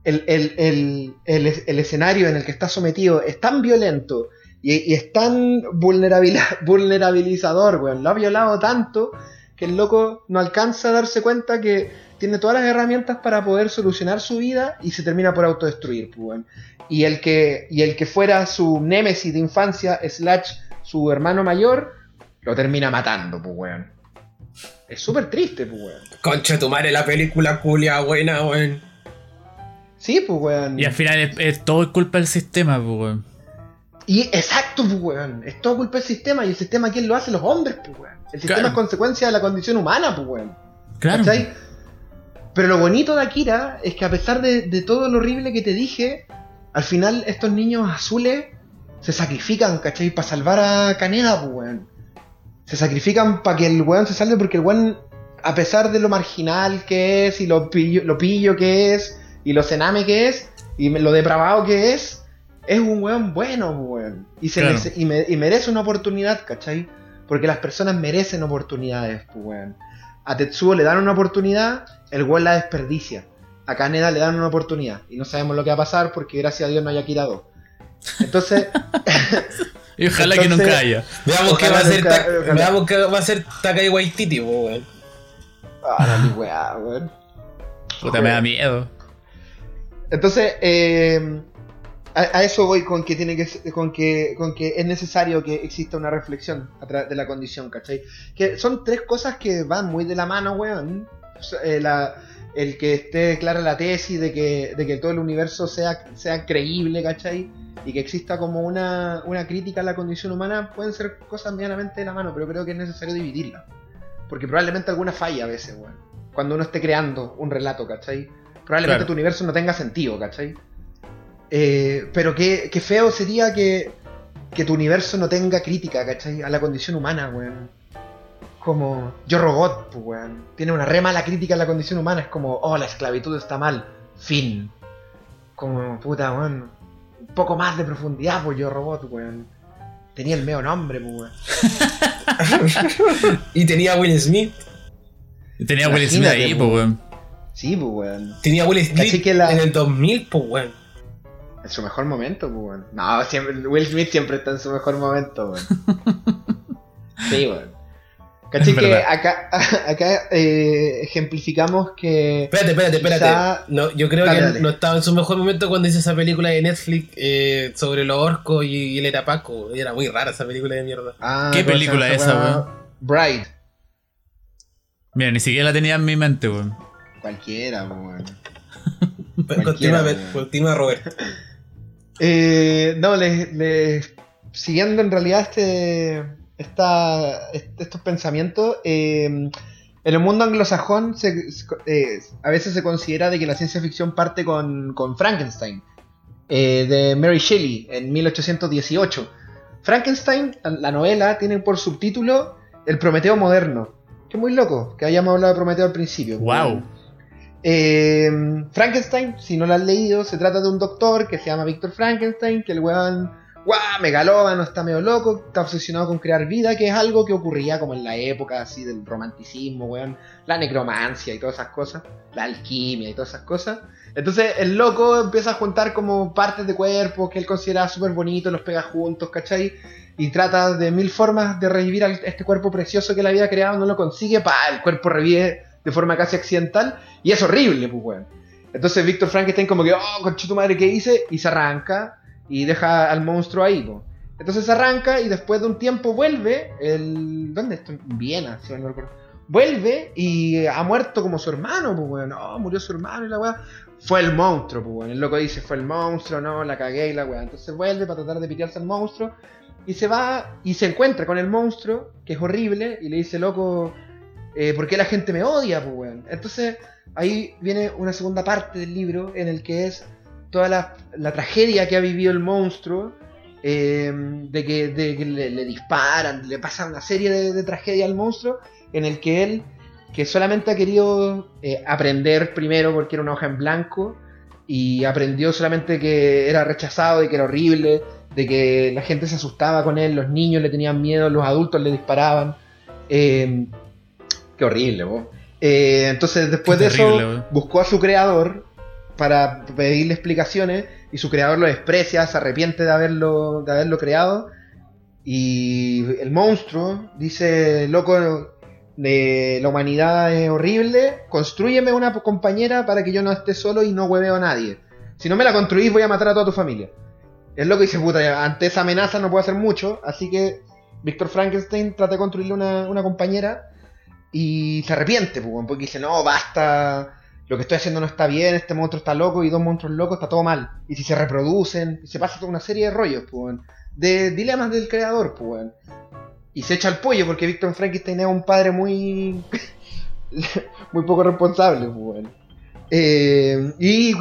El, escenario en el que está sometido es tan violento y, es tan vulnerabilizador, weón. Lo ha violado tanto que el loco no alcanza a darse cuenta que tiene todas las herramientas para poder solucionar su vida y se termina por autodestruir, pues, Y el que, y el que fuera su némesis de infancia, slash su hermano mayor, lo termina matando, pues, weón. Es súper triste, pues, weón. Concha tu madre, la película culia buena, weón. Sí, pues, weón. Y al final es, todo culpa del sistema, pues, weón. Y exacto, pues, weón. Es todo culpa del sistema. Y el sistema, ¿quién lo hace? Los hombres, pues, weón. El sistema es consecuencia de la condición humana, pues, weón. Claro. Pero lo bonito de Akira es que a pesar de, todo lo horrible que te dije, al final estos niños azules se sacrifican, ¿cachai? Para salvar a Kaneda, pues, weón. Se sacrifican para que el weón se salve porque el weón, a pesar de lo marginal que es y lo pillo, lo pillo que es y lo cename que es y lo depravado que es, es un weón bueno, weón. Y, se y, merece una oportunidad, ¿cachai? Porque las personas merecen oportunidades, pues, weón. A Tetsuo le dan una oportunidad el weón la desperdicia. A Kaneda le dan una oportunidad y no sabemos lo que va a pasar porque gracias a Dios no haya quitado. Entonces. [LAUGHS] y ojalá que nunca haya. Veamos qué va a ser Veamos qué va a ser Takai Waititi, weón. Ah, mi weá, weón. Puta, me da miedo. Entonces, eh, a, eso voy con que tiene que con que con que es necesario que exista una reflexión a través de la condición, ¿cachai? Que son tres cosas que van muy de la mano, weón. Eh, el que esté clara la tesis de que, de que todo el universo sea, sea creíble, ¿cachai? Y que exista como una, crítica a la condición humana, pueden ser cosas medianamente de la mano, pero creo que es necesario dividirla. Porque probablemente alguna falla a veces, weón. Cuando uno esté creando un relato, ¿cachai? Probablemente tu universo no tenga sentido, ¿cachai? Eh, pero qué, feo sería que, que tu universo no tenga crítica, ¿cachai? A la condición humana, weón como Yo Robot, pues, weón. Tiene una re mala crítica a la condición humana. Es como, oh, la esclavitud está mal. Fin. Como, puta, weón. Un poco más de profundidad, pues Yo Robot, weón. Tenía el medio nombre, pues, weón. [LAUGHS] y tenía Will Smith. tenía Will Smith ahí, pues, weón. Sí, pues, weón. Tenía Will Smith en el 2000, pues, weón. En su mejor momento, pues, weón. No, siempre, Will Smith siempre está en su mejor momento, weón. [LAUGHS] Sí, weón. ¿Cachai que acá, [LAUGHS] acá eh, ejemplificamos que. Espérate, espérate, espérate. No, yo creo que no estaba en su mejor momento cuando hice esa película de Netflix eh, sobre los orcos y, él era Paco. Y era muy rara esa película de mierda. Ah, ¿Qué película es esa, weón? Bride. Mira, ni siquiera la tenía en mi mente, weón. Cualquiera, weón. [LAUGHS] Continúa, Roberto. Eh, no, les, siguiendo en realidad este estos pensamientos, eh, en el mundo anglosajón eh, a veces se considera de que la ciencia ficción parte con, Frankenstein, eh, de Mary Shelley, en 1818. Frankenstein, la novela, tiene por subtítulo El Prometeo moderno. Que muy loco, que hayamos hablado de Prometeo al principio. ¡Wow! Frankenstein, si no lo has leído, se trata de un doctor que se llama Víctor Frankenstein, que el weón guau, megalómano, está medio loco, está obsesionado con crear vida, que es algo que ocurría como en la época así del romanticismo, weón, la necromancia y todas esas cosas, la alquimia y todas esas cosas. Entonces el loco empieza a juntar como partes de cuerpo que él considera súper bonito, los pega juntos, ¿cachai? Y trata de mil formas de revivir a este cuerpo precioso que él había creado, no lo consigue, pa, el cuerpo revive de forma casi accidental y es horrible, pues, weón. Entonces Víctor Frankenstein como que, oh, concha madre, ¿qué hice? Y se arranca y deja al monstruo ahí, pues. Entonces arranca y después de un tiempo vuelve, el... ¿Dónde estoy? En Viena, si no me acuerdo. Vuelve y ha muerto como su hermano, pues, weón. No, murió su hermano y la weá. Fue el monstruo, pues, weón. El loco dice, fue el monstruo, no, la cagué y la weá. Entonces vuelve para tratar de pitearse al monstruo. Y se va y se encuentra con el monstruo, que es horrible, y le dice, loco, eh, ¿por qué la gente me odia, pues, weón? Entonces ahí viene una segunda parte del libro en el que es toda la, tragedia que ha vivido el monstruo, eh, de que, le, disparan, le pasa una serie de, de tragedias al monstruo, en el que él, que solamente ha querido eh, aprender primero porque era una hoja en blanco, y aprendió solamente que era rechazado, de que era horrible, de que la gente se asustaba con él, los niños le tenían miedo, los adultos le disparaban. Eh, qué horrible, vos. Eh, entonces después de eso buscó a su creador para pedirle explicaciones y su creador lo desprecia, se arrepiente de haberlo, de haberlo creado y el monstruo dice, loco, la humanidad es horrible, construyeme una compañera para que yo no esté solo y no hueveo a nadie. Si no me la construís voy a matar a toda tu familia. Es lo que dice, puta, ante esa amenaza no puedo hacer mucho, así que Víctor Frankenstein trata de construirle una, compañera y se arrepiente, porque dice, no, basta, lo que estoy haciendo no está bien, este monstruo está loco y dos monstruos locos está todo mal. Y si se reproducen, se pasa toda una serie de rollos, pues, de dilemas del creador, pues, y se echa al pollo porque Víctor Frankenstein es un padre muy. [LAUGHS] muy poco responsable, pues. Eh, y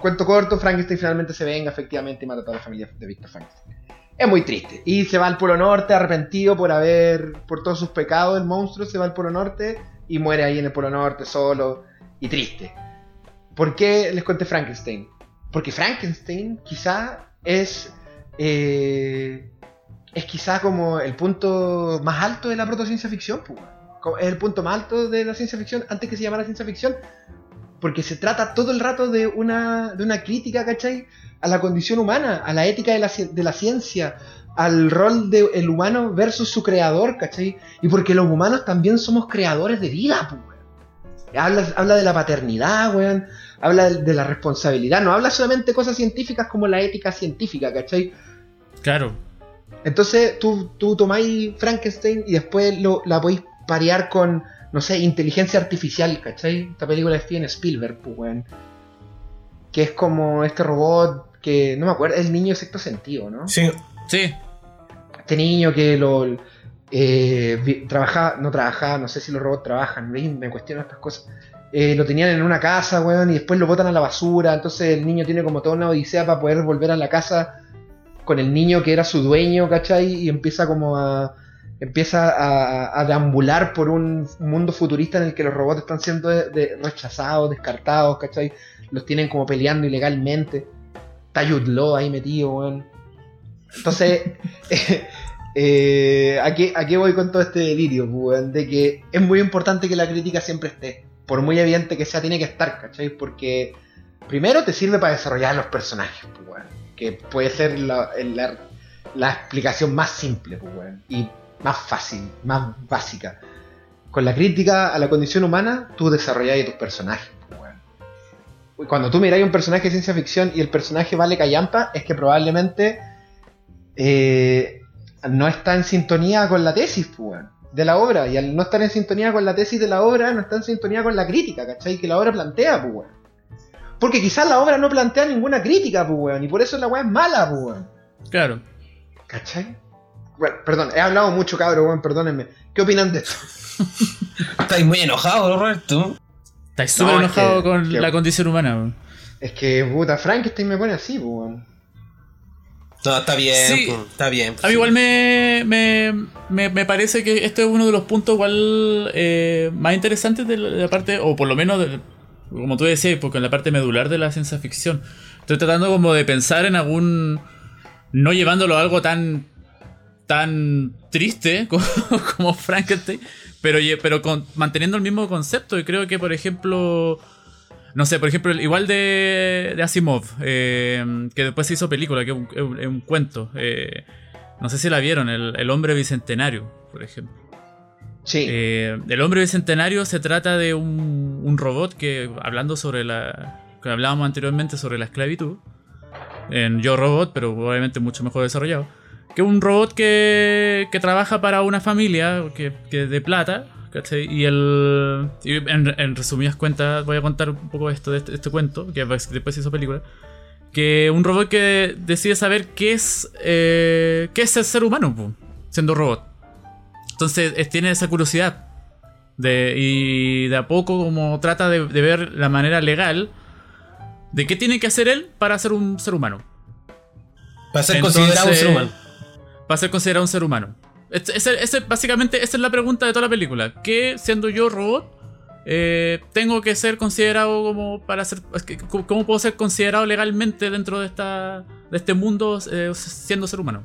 cuento corto, Frankenstein finalmente se venga efectivamente y mata a toda la familia de Víctor Frankenstein. Es muy triste. Y se va al Polo Norte arrepentido por haber. por todos sus pecados. El monstruo se va al Polo Norte y muere ahí en el Polo Norte solo y triste. ¿Por qué les conté Frankenstein? Porque Frankenstein quizá es. Eh, es quizá como el punto más alto de la protociencia ficción, pues, es el punto más alto de la ciencia ficción antes que se llamara ciencia ficción, porque se trata todo el rato de una, de una crítica, ¿cachai? A la condición humana, a la ética de la, de la ciencia, al rol del humano versus su creador, ¿cachai? Y porque los humanos también somos creadores de vida, pues, Habla, habla de la paternidad, weón. Habla de, de, la responsabilidad. No habla solamente de cosas científicas como la ética científica, ¿cachai? Claro. Entonces tú, tú tomáis Frankenstein y después lo, la podéis parear con, no sé, inteligencia artificial, ¿cachai? Esta película de Steven Spielberg, pues, weón. Que es como este robot que, no me acuerdo, es el niño de sexto sentido, ¿no? Sí, sí. Este niño que lo... Eh, trabajaba, no trabajaba, no sé si los robots trabajan, me cuestiono estas cosas. Eh, lo tenían en una casa, weón, y después lo botan a la basura. Entonces el niño tiene como toda una odisea para poder volver a la casa con el niño que era su dueño, ¿cachai? Y empieza como a empieza a, deambular por un mundo futurista en el que los robots están siendo rechazados, descartados, ¿cachai? Los tienen como peleando ilegalmente. Está Jude ahí metido, weón. Entonces, [LAUGHS] eh, aquí, aquí voy con todo este delirio, weón, de que es muy importante que la crítica siempre esté. Por muy evidente que sea, tiene que estar, ¿cachai? Porque primero te sirve para desarrollar los personajes, weón que puede ser la, la, explicación más simple pues, y más fácil, más básica. Con la crítica a la condición humana, tú desarrollas tus personajes. Pues, Cuando tú miráis un personaje de ciencia ficción y el personaje vale callampa, es que probablemente eh, no está en sintonía con la tesis pues, de la obra. Y al no estar en sintonía con la tesis de la obra, no está en sintonía con la crítica, ¿cachai? Que la obra plantea, pues, porque quizás la obra no plantea ninguna crítica, pues, weón. Y por eso la weá es mala, pues. Claro. ¿Cachai? Bueno, perdón, he hablado mucho, cabrón, weón, perdónenme. ¿Qué opinan de esto? [LAUGHS] Estáis muy enojado, Roberto. Estáis súper enojado con la condición humana, weón. Es que, puta, Frankenstein me pone así, pues, weón. No, está bien, está bien. a mí igual me, me, me, parece que este es uno de los puntos igual eh, más interesantes de la, parte, o por lo menos de, como tú decías, porque en la parte medular de la ciencia ficción. Estoy tratando como de pensar en algún. No llevándolo a algo tan. tan triste [LAUGHS] como, Frankenstein. Pero, pero con, manteniendo el mismo concepto. Y creo que, por ejemplo. No sé, por ejemplo, igual de, de Asimov, eh, que después se hizo película, que es un, cuento. Eh, no sé si la vieron, el, hombre bicentenario, por ejemplo. Sí. Eh, el hombre bicentenario se trata de un, un, robot que, hablando sobre la. que hablábamos anteriormente sobre la esclavitud, en Yo Robot, pero obviamente mucho mejor desarrollado. Que un robot que, que trabaja para una familia que, que de plata, y el. en, resumidas cuentas, voy a contar un poco esto de este, este cuento, que después se hizo película. Que un robot que decide saber qué es. Eh, qué es el ser humano, siendo robot. Entonces tiene esa curiosidad. De, y de a poco, como trata de, ver la manera legal de qué tiene que hacer él para ser un ser humano. Para ser considerado un ser humano. Para ser considerado un ser humano. Ese, básicamente, esa es la pregunta de toda la película. ¿Qué, siendo yo robot, eh, tengo que ser considerado como para ser. ¿Cómo puedo ser considerado legalmente dentro de esta de este mundo eh, siendo ser humano?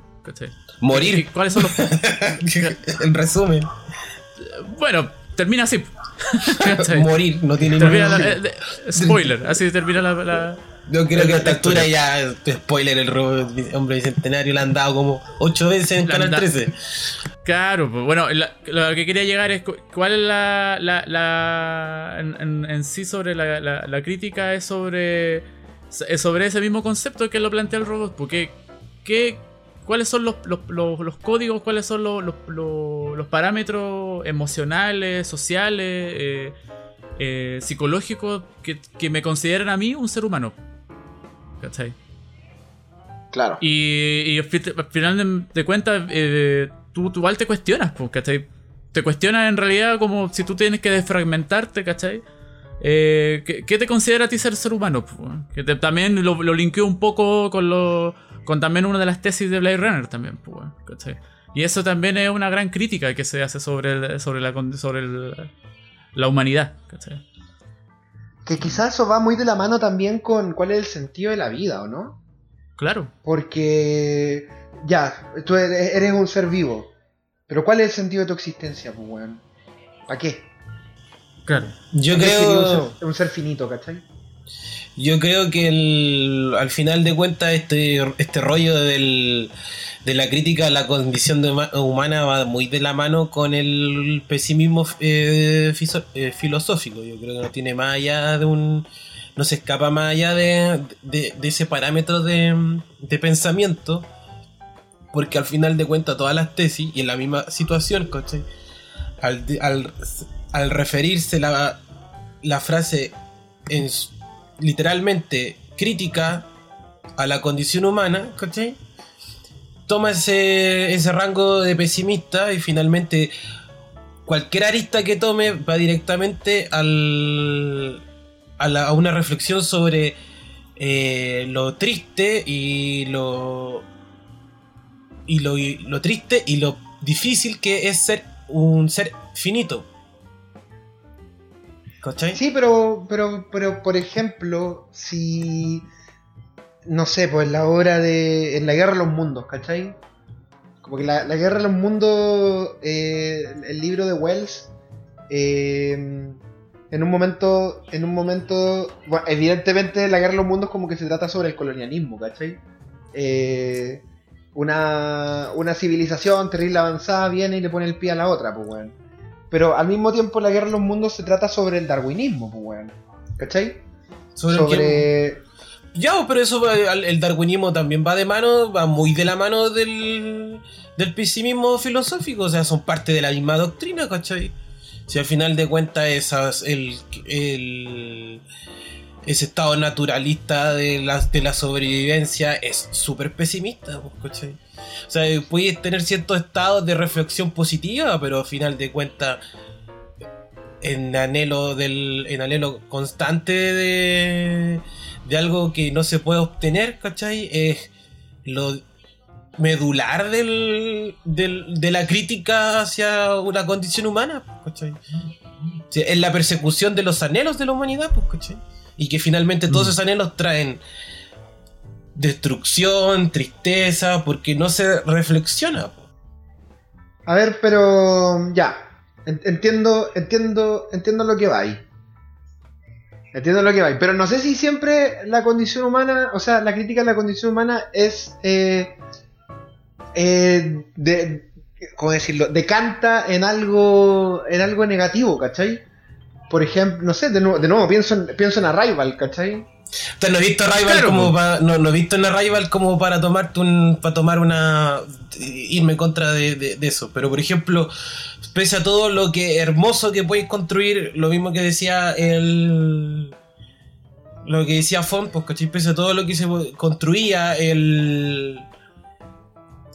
Morir. ¿Cuáles son los.? [LAUGHS] en resumen. Bueno, termina así. [LAUGHS] Morir, no tiene termina eh, Spoiler, así termina la yo creo que a esta altura ya, spoiler, el hombre bicentenario le han dado como 8 veces en Canal 13. Claro, pues bueno, lo que quería llegar es cuál es la. la, en, sí sobre la, crítica es sobre. sobre ese mismo concepto que lo plantea el robot. Porque. ¿qué, ¿Cuáles son los, los, códigos? ¿Cuáles son los, parámetros emocionales, sociales, eh, eh, psicológicos que, que me consideran a mí un ser humano? ¿Cachai? Claro. Y, al final de, cuentas, eh, tú, igual te cuestionas, ¿cachai? Te cuestionas en realidad como si tú tienes que desfragmentarte, ¿cachai? Eh, ¿qué, te considera a ti ser ser humano? Que también lo, lo linkeo un poco con lo con también una de las tesis de Blade Runner también, ¿cachai? Y eso también es una gran crítica que se hace sobre, sobre, la, sobre la humanidad, ¿cachai? Que quizás eso va muy de la mano también con cuál es el sentido de la vida, ¿o no? Claro. Porque ya, tú eres un ser vivo. Pero ¿cuál es el sentido de tu existencia, pues, weón? ¿A qué? Claro. Yo creo. Un ser, un ser finito, ¿cachai? Yo creo que al final de cuentas este, este rollo del, de la crítica a la condición humana va muy de la mano con el pesimismo eh, eh, filosófico. Yo creo que no tiene más allá de un... no se escapa más allá de, ese parámetro de, pensamiento. Porque al final de cuentas todas las tesis, y en la misma situación, Al, al, al referirse la, la frase en literalmente crítica a la condición humana, ¿cachai? Toma ese, ese rango de pesimista y finalmente cualquier arista que tome va directamente al, a, una reflexión sobre eh, lo triste y lo, y lo, triste y lo difícil que es ser un ser finito. Sí, pero, pero, pero, por ejemplo, si. No sé, pues la obra de. En la guerra de los mundos, ¿cachai? Como que la, guerra de los mundos. Eh, el libro de Wells. Eh, en un momento. En un momento. Bueno, evidentemente, la guerra de los mundos, como que se trata sobre el colonialismo, ¿cachai? Eh, una, una civilización terrible avanzada viene y le pone el pie a la otra, pues, bueno. Pero al mismo tiempo la guerra de los mundos se trata sobre el darwinismo, pues, weón. ¿Cachai? Sobre... Ya, pero eso, el darwinismo también va de mano, va muy de la mano del, del pesimismo filosófico, o sea, son parte de la misma doctrina, ¿cachai? Si al final de cuentas esas, el, el, ese estado naturalista de la, de la sobrevivencia es súper pesimista, pues, ¿cachai? O sea, puedes tener ciertos estados de reflexión positiva, pero al final de cuentas, en anhelo del. en anhelo constante de. De algo que no se puede obtener, ¿cachai? Es lo medular del, de la crítica hacia una condición humana, ¿cachai? es la persecución de los anhelos de la humanidad, pues, ¿cachai? Y que finalmente todos mm. esos anhelos traen destrucción, tristeza, porque no se reflexiona. A ver, pero ya, entiendo, entiendo, entiendo lo que va ahí. Entiendo lo que va. Pero no sé si siempre la condición humana, o sea, la crítica a la condición humana es. Eh, eh, de, ¿Cómo decirlo? Decanta en algo, en algo negativo, ¿cachai? Por ejemplo, no sé, de nuevo, de nuevo pienso, en, pienso en Arrival, ¿cachai? no he visto Arrival como para, no, no, he visto en Arrival como para tomarte un para tomar una irme en contra de, de, eso pero por ejemplo pese a todo lo que hermoso que puedes construir lo mismo que decía el lo que decía Font pues ¿cachai? pese a todo lo que se construía el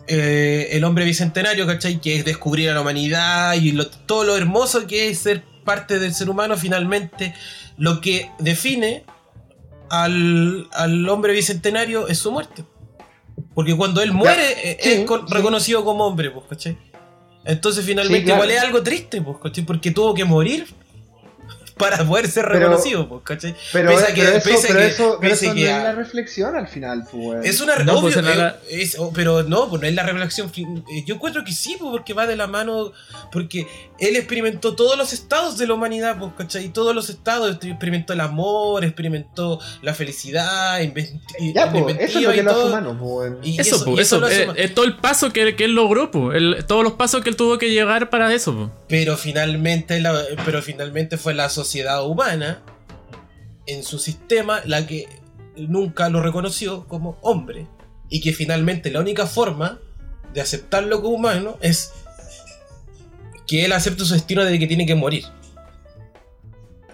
eh, el hombre bicentenario, ¿cachai? Que es descubrir a la humanidad y todo lo hermoso que es ser parte del ser humano, finalmente lo que define al, hombre bicentenario es su muerte. Porque cuando él muere es reconocido como hombre, pues, ¿cachai? Entonces finalmente igual es algo triste, pues. Porque tuvo que morir para poder ser reconocido, pues, ¿cachai? Pero, pese que, eso, pero eso, no es la reflexión al final, pues. Es una no, pues, oh, pero no, pues no es la reflexión. Eh, yo encuentro que sí, pues, porque va de la mano, porque él experimentó todos los estados de la humanidad, pues, ¿cachai? Todos los estados, experimentó el amor, experimentó la felicidad, ya, pues, eso es lo que lo hace humano, pues. eso, pues, eso, es, eh, todo el paso que, que él logró, pues, todos los pasos que él tuvo que llegar para eso, pues. Pero finalmente, la, pero finalmente fue la sociedad humana, en su sistema, la que nunca lo reconoció como hombre. Y que finalmente la única forma de aceptarlo como humano es que él acepte su destino de que tiene que morir.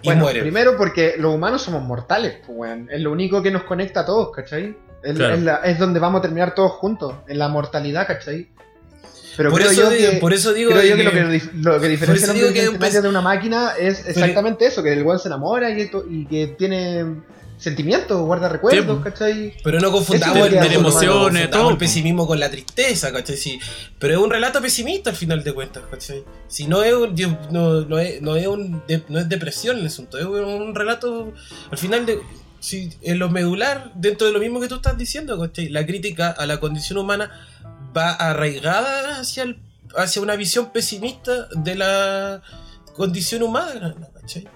Y bueno, muere. primero porque los humanos somos mortales, pues, Es lo único que nos conecta a todos, ¿cachai? Es, es, donde vamos a terminar todos juntos, en la mortalidad, ¿cachai? Pero por, eso digo, que, por eso digo creo yo que, lo que, lo que diferencia el hombre de una máquina es exactamente eso, que el weón se enamora y, y que tiene sentimientos, guarda recuerdos, ¿cachai? Pero no confundamos el, emociones, todo. el pesimismo con la tristeza, ¿cachai? Sí, pero es un relato pesimista al final de cuentas, ¿cachai? Si no es, un, no, no, es, no, es un, no es depresión el asunto, es un relato al final de... Si, en lo medular, dentro de lo mismo que tú estás diciendo, ¿cachai? La crítica a la condición humana va arraigada hacia, el, hacia una visión pesimista de la condición humana, ¿cachai?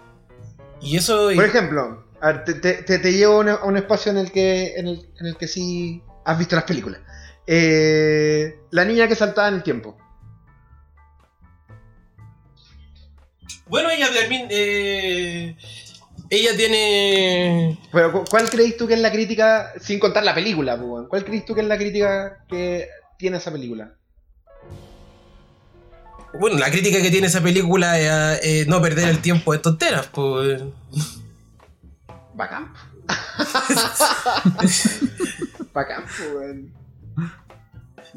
Y eso... Por ejemplo, te, te, llevo a un espacio en el, que, en, el, en el que sí has visto las películas. Eh, la niña que saltaba en el tiempo. Bueno, ella eh, ella tiene. Pero, ¿cuál crees tú que es la crítica, sin contar la película, ¿cuál crees tú que es la crítica que tiene esa película? Bueno, la crítica que tiene esa película es eh, no perder el tiempo de tonteras, pues. Bacán. [LAUGHS] Bacán, pues,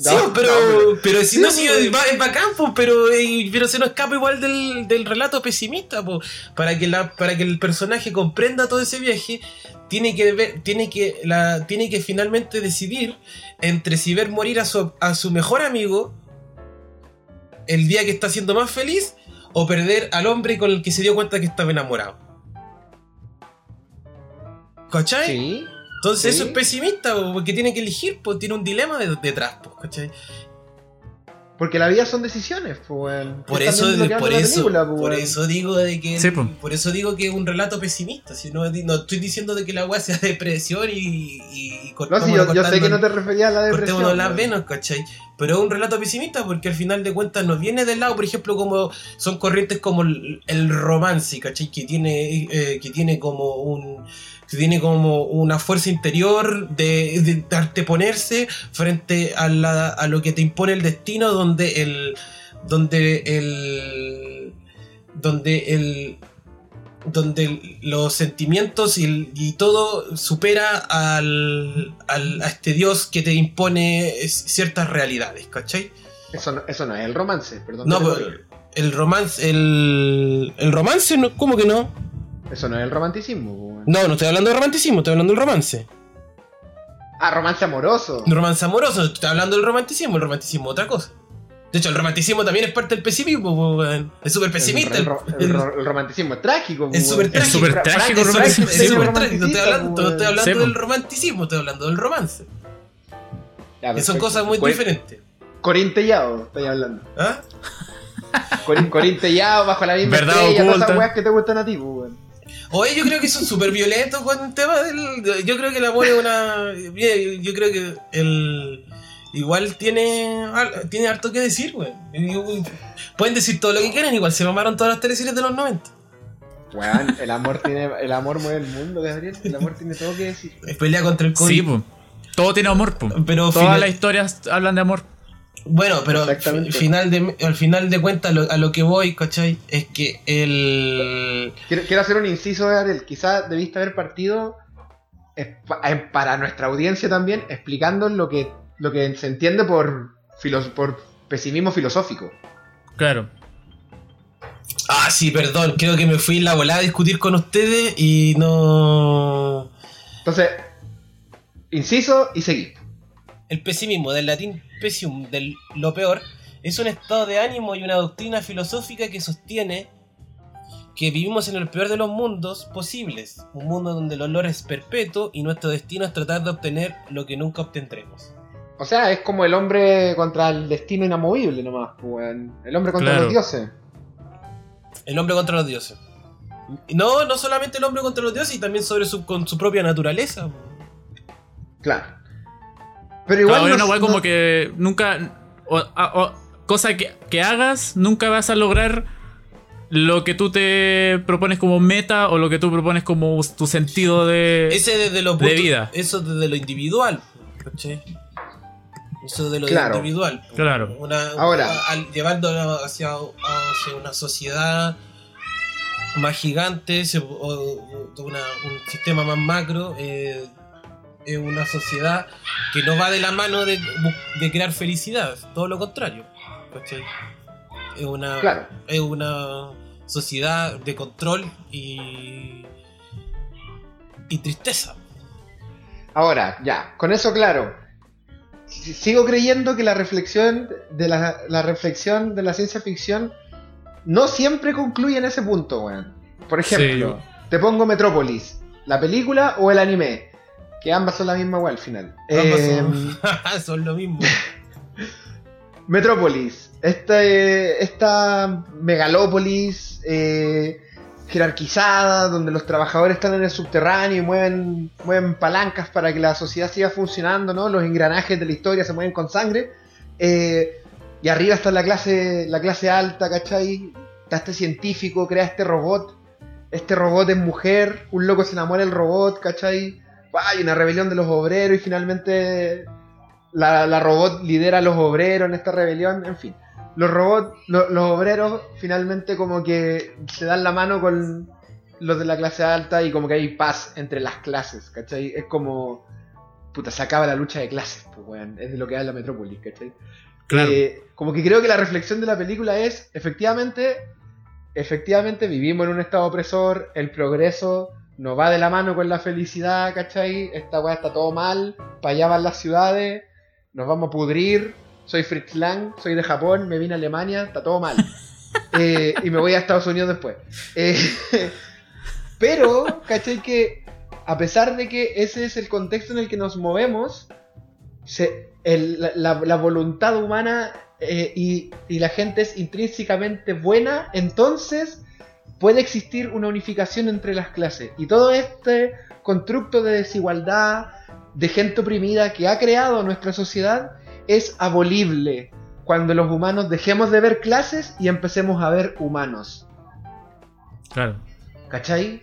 Sí, pero, pero si no, si es bacán, pero, eh, pero se nos escapa igual del, del relato pesimista, pues, para que la, para que el personaje comprenda todo ese viaje, tiene que ver, tiene que, la, tiene que finalmente decidir entre si ver morir a su, a su mejor amigo el día que está siendo más feliz o perder al hombre con el que se dio cuenta que estaba enamorado. ¿Cachai? Sí. Entonces eso es pesimista, porque tiene que elegir, pues tiene un dilema detrás, pues, ¿cachai? Porque la vida son decisiones, pues. Por eso, por eso, por eso digo de que, por eso digo que es un relato pesimista. Si no, no estoy diciendo de que la weá sea [LAUGHS] depresión y, y, No, sí, yo, sé que no te refería a la depresión. las venas, ¿cachai? Pero es un relato pesimista porque al final de cuentas nos viene del lado, por ejemplo, como son corrientes como el, romance, ¿cachai? Que tiene, eh, que tiene como un tiene como una fuerza interior de, de, de ponerse frente a, la, a, lo que te impone el destino, donde el. donde el. donde el. donde los sentimientos y, y todo supera al, al, a este Dios que te impone ciertas realidades, ¿cachai? Eso no, eso no es el romance, perdón. No, el romance, el, el romance, no, ¿cómo que no? Eso no es el romanticismo. No, no estoy hablando de romanticismo, estoy hablando del romance. Ah, romance amoroso. Romance amoroso, estoy hablando del romanticismo, el romanticismo otra cosa. De hecho, el romanticismo también es parte del pesimismo, es súper pesimista. El, romanticismo es trágico. Es súper trágico. Es súper trágico, es súper trágico. Estoy hablando, estoy hablando del romanticismo, estoy hablando del romance. que son cosas muy diferentes. Corintellado, estoy hablando. ¿Ah? Corintellado bajo la misma ¿Verdad estrella, todas esas weas que te gustan a ti, weón. Oye, yo creo que son súper violentos con el tema del. Yo creo que el amor es una. Yo creo que el. Igual tiene, tiene harto que decir, güey. Pueden decir todo lo que quieran, igual se mamaron todas las teleseries de los 90. Weón, el amor tiene. El amor mueve el mundo, Gabriel. El amor tiene todo que decir. Es pelea contra el COVID. Sí, pues. Todo tiene amor, pues. Pero Todas las historias hablan de amor. Bueno, pero final de, al final de cuentas a lo que voy, ¿cachai? Es que el... Quiero, hacer un inciso, Gabriel. Quizás debiste haber partido para nuestra audiencia también, explicando lo que, lo que se entiende por, por pesimismo filosófico. Claro. Ah, sí, perdón. Creo que me fui en la volada a discutir con ustedes y no... Entonces, inciso y seguí. El pesimismo, del latín pesium, del lo peor, es un estado de ánimo y una doctrina filosófica que sostiene que vivimos en el peor de los mundos posibles, un mundo donde el olor es perpetuo y nuestro destino es tratar de obtener lo que nunca obtendremos. O sea, es como el hombre contra el destino inamovible nomás, pues, el hombre contra los dioses. El hombre contra los dioses. No, no solamente el hombre contra los dioses, y también sobre su, con su propia naturaleza. Claro. Pero igual. no, como que nunca. O, cosa que, hagas, nunca vas a lograr lo que tú te propones como meta o lo que tú propones como tu sentido de, Ese desde lo de vida. Eso desde lo individual. Eso de lo individual. Claro. Ahora. llevándolo hacia, una sociedad más gigante, o, un sistema más macro. Eh, es una sociedad que no va de la mano de, crear felicidad, todo lo contrario. Es una, es una sociedad de control y, y tristeza. Ahora, ya, con eso claro. Sigo creyendo que la reflexión de la, la reflexión de la ciencia ficción no siempre concluye en ese punto, weón. Por ejemplo, te pongo Metrópolis, la película o el anime. Que ambas son la misma weá al final. Ambas son, [LAUGHS] eh, lo mismo. [LAUGHS] Metrópolis. Este, esta megalópolis eh, jerarquizada, donde los trabajadores están en el subterráneo y mueven, mueven palancas para que la sociedad siga funcionando, ¿no? Los engranajes de la historia se mueven con sangre. Eh, y arriba está la clase, la clase alta, ¿cachai? Está este científico, crea este robot. Este robot es mujer, un loco se enamora del robot, ¿cachai? Hay una rebelión de los obreros y finalmente la, robot lidera a los obreros en esta rebelión, en fin. Los robots, los obreros finalmente como que se dan la mano con los de la clase alta y como que hay paz entre las clases, ¿cachai? Es como, puta, se acaba la lucha de clases, pues, weón, es de lo que da la Metrópolis, ¿cachai? Claro. Eh, como que creo que la reflexión de la película es, efectivamente, efectivamente vivimos en un estado opresor, el progreso no va de la mano con la felicidad, ¿cachai? Esta weá está todo mal, para allá van las ciudades, nos vamos a pudrir, soy Fritz Lang, soy de Japón, me vine a Alemania, está todo mal. [LAUGHS] Eh, y me voy a Estados Unidos después. Eh, [LAUGHS] pero, ¿cachai? Que a pesar de que ese es el contexto en el que nos movemos, la, voluntad humana eh, y, y la gente es intrínsecamente buena, entonces puede existir una unificación entre las clases. Y todo este constructo de desigualdad, de gente oprimida que ha creado nuestra sociedad, es abolible cuando los humanos dejemos de ver clases y empecemos a ver humanos. Claro. ¿Cachai?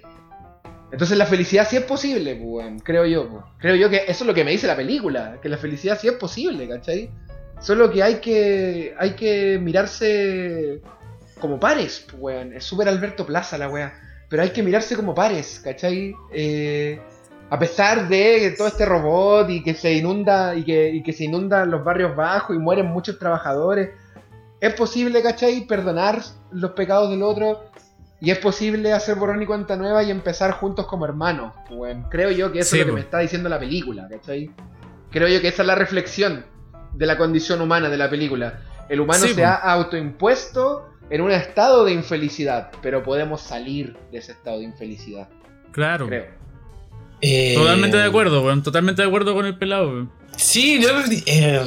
Entonces la felicidad sí es posible, pues, creo yo. Pues. Creo yo que eso es lo que me dice la película, que la felicidad sí es posible, ¿cachai? Solo que hay que, hay que mirarse como pares, pues, weón. Es súper Alberto Plaza la weá. Pero hay que mirarse como pares, ¿cachai? Eh, a pesar de todo este robot y que se inunda y que, que se inundan los barrios bajos y mueren muchos trabajadores, es posible, ¿cachai? Perdonar los pecados del otro y es posible hacer borrón y cuenta nueva y empezar juntos como hermanos. Bueno, creo yo que eso es lo que me está diciendo la película, ¿cachai? Creo yo que esa es la reflexión de la condición humana de la película. El humano se ha autoimpuesto en un estado de infelicidad, pero podemos salir de ese estado de infelicidad. Claro. Eh, totalmente de acuerdo, weón. Totalmente de acuerdo con el pelado, weón. Sí, yo, eh,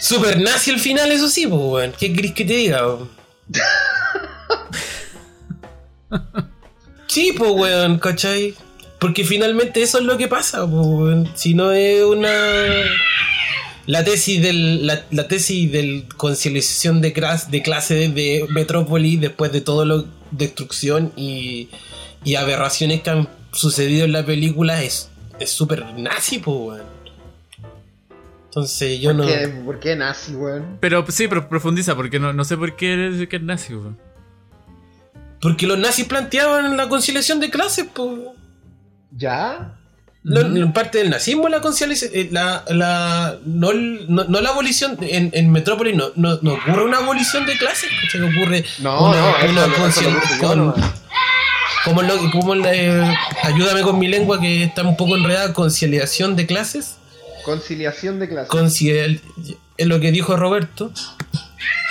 super nazi al final, eso sí, weón. ¿Qué querés que te diga, weón? [LAUGHS] Sí, pues, weón, ¿cachai? Porque finalmente eso es lo que pasa, pues, weón. Si no es una. La tesis del. La, tesis del conciliación de, de clase de Metrópolis después de todo lo destrucción y, y aberraciones que han sucedido en la película es súper nazi, pues, weón. Entonces yo no. ¿Por qué nazi, weón? Pero sí, pero profundiza, porque no, no sé por qué eres que es nazi, weón. Porque los nazis planteaban la conciliación de clases, pues. ¿Ya? No, parte del nazismo la conciliación, eh, la, la, no, no, la abolición en, en Metrópolis no, no, ocurre una abolición de clases, que ocurre no, no, una conciliación como, lo, como ayúdame con mi lengua que está un poco enredada, conciliación de clases. Conciliación de clases. Conciliar, es lo que dijo Roberto.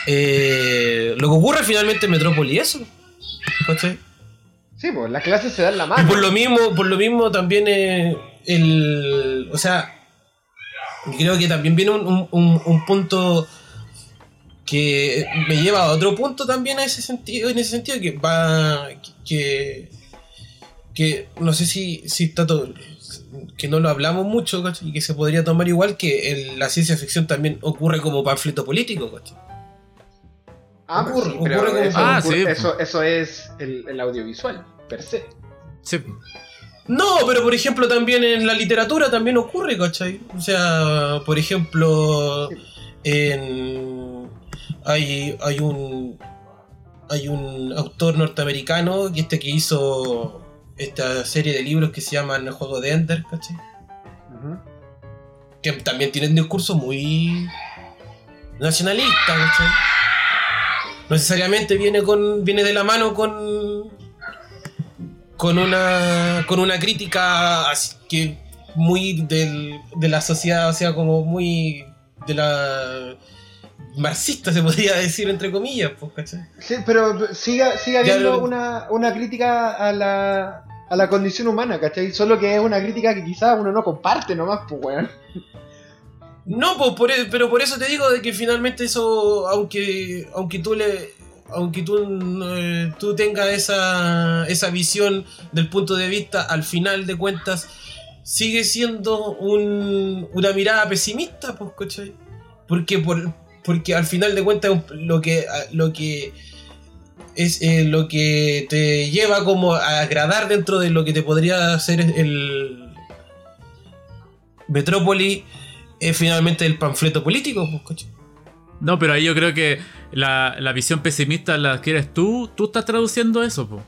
Eh, lo que ocurre finalmente en Metrópoli, eso. Sí, pues las clases se dan la mano. Y por lo mismo, por lo mismo también el. O sea, creo que también viene un, un, punto que me lleva a otro punto también a ese sentido, en ese sentido que va que que no sé si, si está todo que no lo hablamos mucho y que se podría tomar igual que la ciencia ficción también ocurre como panfleto político Ah, ocurre, ocurre eso, ah, sí. eso, es el, audiovisual, per se. Sí. No, pero por ejemplo también en la literatura también ocurre, ¿cachai? O sea, por ejemplo, en, hay, hay un hay un autor norteamericano que este que hizo esta serie de libros que se llaman El juego de Ender, ¿cachai? Que también tiene un discurso muy nacionalista, ¿cachai? No necesariamente viene con. viene de la mano con. con una. con una crítica así que muy del, de la sociedad, o sea, como muy de la marxista se podría decir entre comillas, pues, ¿cachai? Sí, pero siga, siga habiendo una, una crítica a la, a la condición humana, ¿cachai? Solo que es una crítica que quizás uno no comparte nomás, pues, weón. No, pues, e, pero por eso te digo de que finalmente eso, aunque, aunque tú le, aunque tú, eh, tú tengas esa, esa visión del punto de vista, al final de cuentas, sigue siendo un, una mirada pesimista, pues, ¿cachai? Porque, por, porque al final de cuentas lo que, lo que es eh, lo que te lleva como a agradar dentro de lo que te podría hacer el Metrópoli es finalmente el panfleto político. Pues, no, pero ahí yo creo que la, visión pesimista la adquieres tú, tú estás traduciendo eso. pues.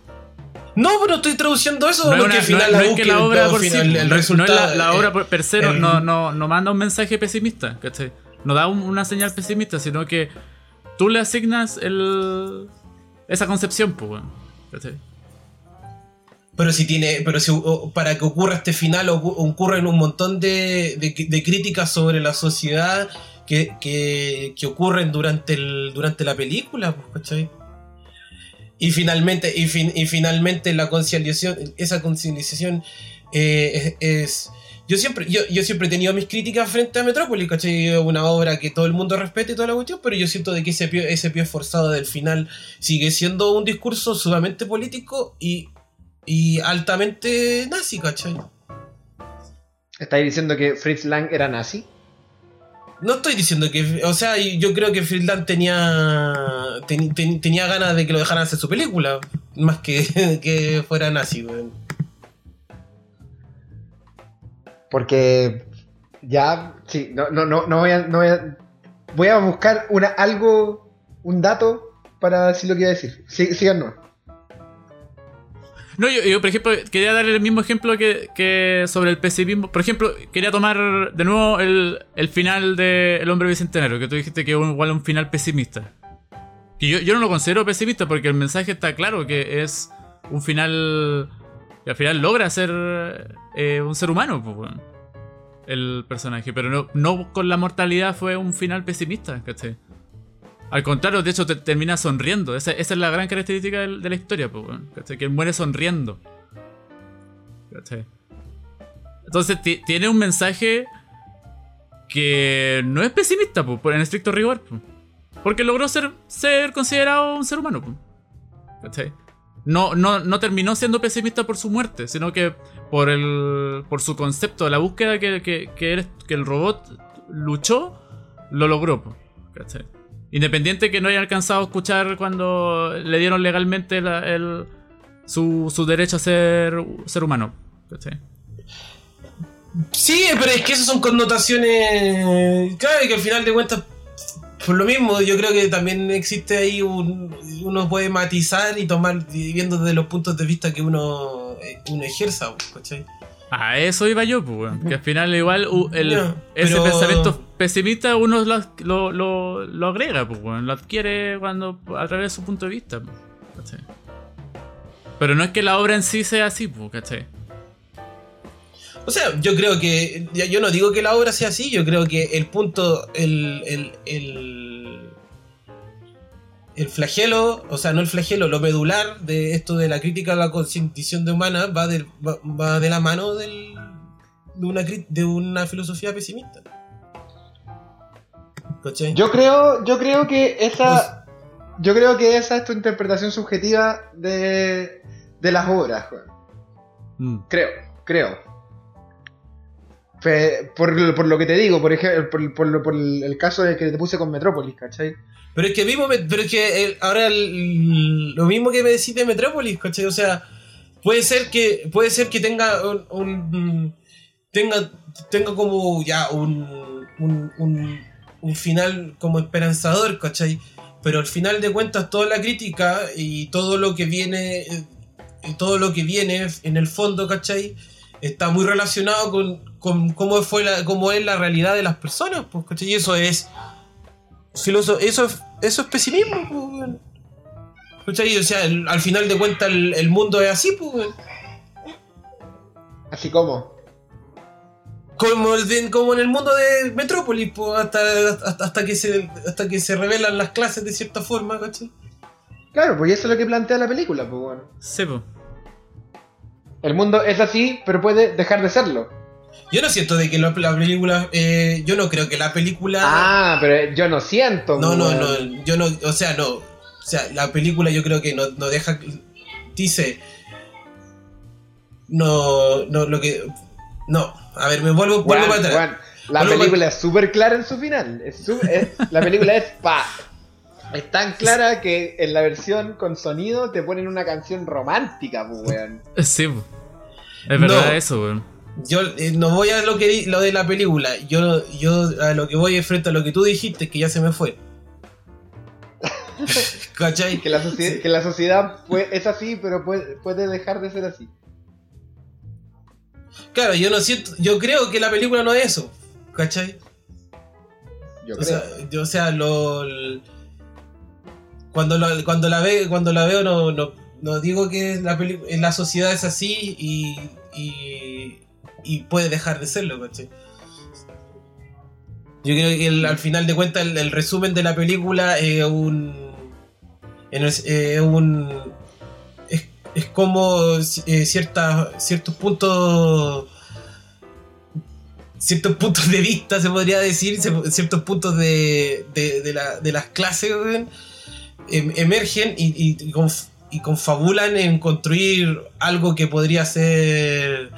No, pero estoy traduciendo eso no porque al final la, que la obra por el, resultado, la, obra per se no, no, no, manda un mensaje pesimista, No da una señal pesimista, sino que tú le asignas el, esa concepción, pues, bueno, Pero si tiene, pero si para que ocurra este final ocurren un montón de, de, críticas sobre la sociedad que, que, ocurren durante el, durante la película, pues, ¿cachai? Y finalmente, y, y finalmente la conciliación, esa conciliación eh, es yo siempre, yo, yo siempre he tenido mis críticas frente a Metrópolis, ¿cachai? Una obra que todo el mundo respete y toda la cuestión, pero yo siento de que ese pie, ese pie forzado del final sigue siendo un discurso sumamente político y, y altamente nazi, ¿cachai? ¿Estáis diciendo que Fritz Lang era nazi? No estoy diciendo que. O sea, yo creo que Fritz Lang tenía. tenía ganas de que lo dejaran hacer su película. Más que, [LAUGHS] que fuera nazi, weón. Porque ya, sí, no, no, no, no voy a, no voy a, voy a buscar una, algo, un dato para decir lo que iba a decir. Sí, síganos. No, yo, por ejemplo, quería dar el mismo ejemplo que, que, sobre el pesimismo. Por ejemplo, quería tomar de nuevo el, el final de El hombre bicentenario, que tú dijiste que es igual un final pesimista. Y yo, yo no lo considero pesimista porque el mensaje está claro que es un final y al final logra ser eh, un ser humano, pues, el personaje. Pero no, no con la mortalidad fue un final pesimista, ¿cachai? Al contrario, de hecho, te, termina sonriendo. Esa, es la gran característica de, la historia, pues, ¿cachai? Que muere sonriendo. ¿cachai? Entonces tiene un mensaje que no es pesimista, pues, en estricto rigor. Porque logró ser, considerado un ser humano. ¿Cachai? no, terminó siendo pesimista por su muerte, sino que por el por su concepto, la búsqueda que, el robot luchó, lo logró. Independiente que no haya alcanzado a escuchar cuando le dieron legalmente el, su, su, derecho a ser, ser humano. Sí, pero es que esas son connotaciones. Claro, que al final de cuentas por lo mismo, yo creo que también existe ahí un. Uno puede matizar y tomar, viendo desde los puntos de vista que uno, eh, uno ejerza, ¿cachai? A eso iba yo, pues, que al final igual ese pensamiento pesimista uno lo, lo, lo, agrega, pues, lo adquiere cuando a través de su punto de vista, ¿cachai? Pero no es que la obra en sí sea así, pues, ¿cachai? O sea, yo creo que. Yo no digo que la obra sea así, yo creo que el punto. El, el, el, flagelo, o sea, no el flagelo, lo medular de esto de la crítica a la concientización de humana va de, va, de la mano del, de, una, de una filosofía pesimista. Yo creo, yo creo que esa. Pues- yo creo que esa es tu interpretación subjetiva de, de las obras, mm. Creo, creo por, por, lo que te digo, por ejemplo, por, por, el caso de que te puse con Metrópolis, ¿cachai? Pero es que mismo, pero es que ahora lo mismo que me decís de Metrópolis, ¿cachai? O sea, puede ser que puede ser que tenga un, tenga tenga como ya un, un, un, final como esperanzador, ¿cachai? Pero al final de cuentas toda la crítica y todo lo que viene y todo lo que viene en el fondo, ¿cachai? Está muy relacionado con, cómo, fue la, cómo es la realidad de las personas, pues, Y eso es. Filoso, eso, eso es pesimismo, pues, O sea, al final de cuentas el, mundo es así, pues, Así como. Como, como en el mundo de Metrópolis, pues, hasta, hasta, que se, hasta que se revelan las clases de cierta forma, ¿cachai? Claro, pues eso es lo que plantea la película, pues bueno. Sí, pues. El mundo es así, pero puede dejar de serlo. Yo no siento de que la, película. Eh, yo no creo que la película. Ah, pero yo no siento. No, no, no. Yo no. O sea, no. O sea, la película yo creo que no, no deja. Dice. No. No, lo que. No. A ver, me vuelvo, vuelvo para atrás. la película es súper clara en su final. Es la película es pa. Es tan clara que en la versión con sonido te ponen una canción romántica, pues, weón. Sí, es verdad eso, weón. Yo eh, no voy a lo que lo de la película. Yo, yo a lo que voy es frente a lo que tú dijiste, que ya se me fue. [LAUGHS] ¿Cachai? Que la, sociedad, que la sociedad es así, pero puede, puede dejar de ser así. Claro, yo no siento. Yo creo que la película no es eso. ¿Cachai? Yo o, Sea, yo, o sea, lo cuando, cuando, la, ve, cuando la veo no, no, digo que la, la sociedad es así y, y, puede dejar de serlo, ¿cachai? Yo creo que al final de cuentas el, resumen de la película es un... Es, un es, como eh, ciertos puntos ciertos puntos de vista se podría decir ciertos puntos de, de, de, la, de las clases emergen y, y, confabulan en construir algo que podría ser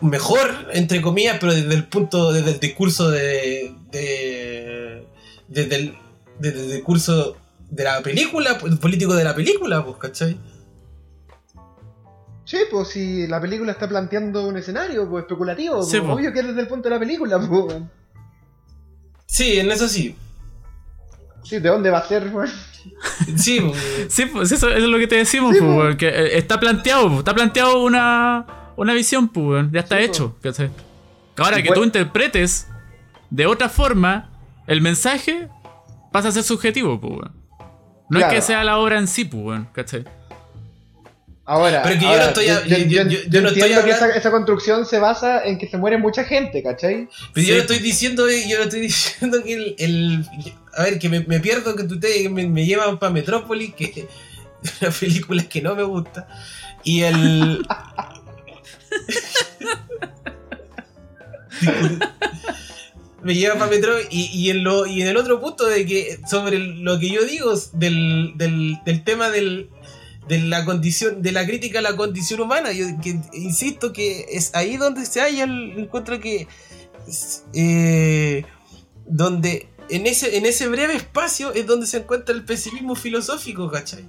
mejor, entre comillas, pero desde el punto, desde el discurso de, desde, el, desde el discurso de la película, político de la película, pues, ¿cachai? Sí, pues si la película está planteando un escenario pues, especulativo, pues, pues. obvio que es desde el punto de la película. Pues. Sí, en eso sí. Sí, ¿de dónde va a ser? Pues? Sí, sí pues eso, es lo que te decimos, pues, que eh, está planteado, está planteado una, una visión, pues, ya está hecho. Ahora que tú interpretes de otra forma, el mensaje pasa a ser subjetivo, pues, No es que sea la obra en sí, pues, ¿cachai? Ahora, pero que yo no estoy, yo, no estoy que esa, construcción se basa en que se muere mucha gente, ¿cachai? Pero yo no estoy diciendo, yo no estoy [LAUGHS] diciendo que el, a ver, que me, pierdo que ustedes me, me llevan para Metrópolis, que [LAUGHS] una película que no me gusta, y el [LAUGHS] me lleva para Metrópolis y, y, en lo, y en el otro punto de que sobre lo que yo digo del, del, del tema del de la condición, de la crítica a la condición humana. Yo insisto que es ahí donde se halla el encuentro que eh, donde en ese, en ese breve espacio es donde se encuentra el pesimismo filosófico, ¿cachai?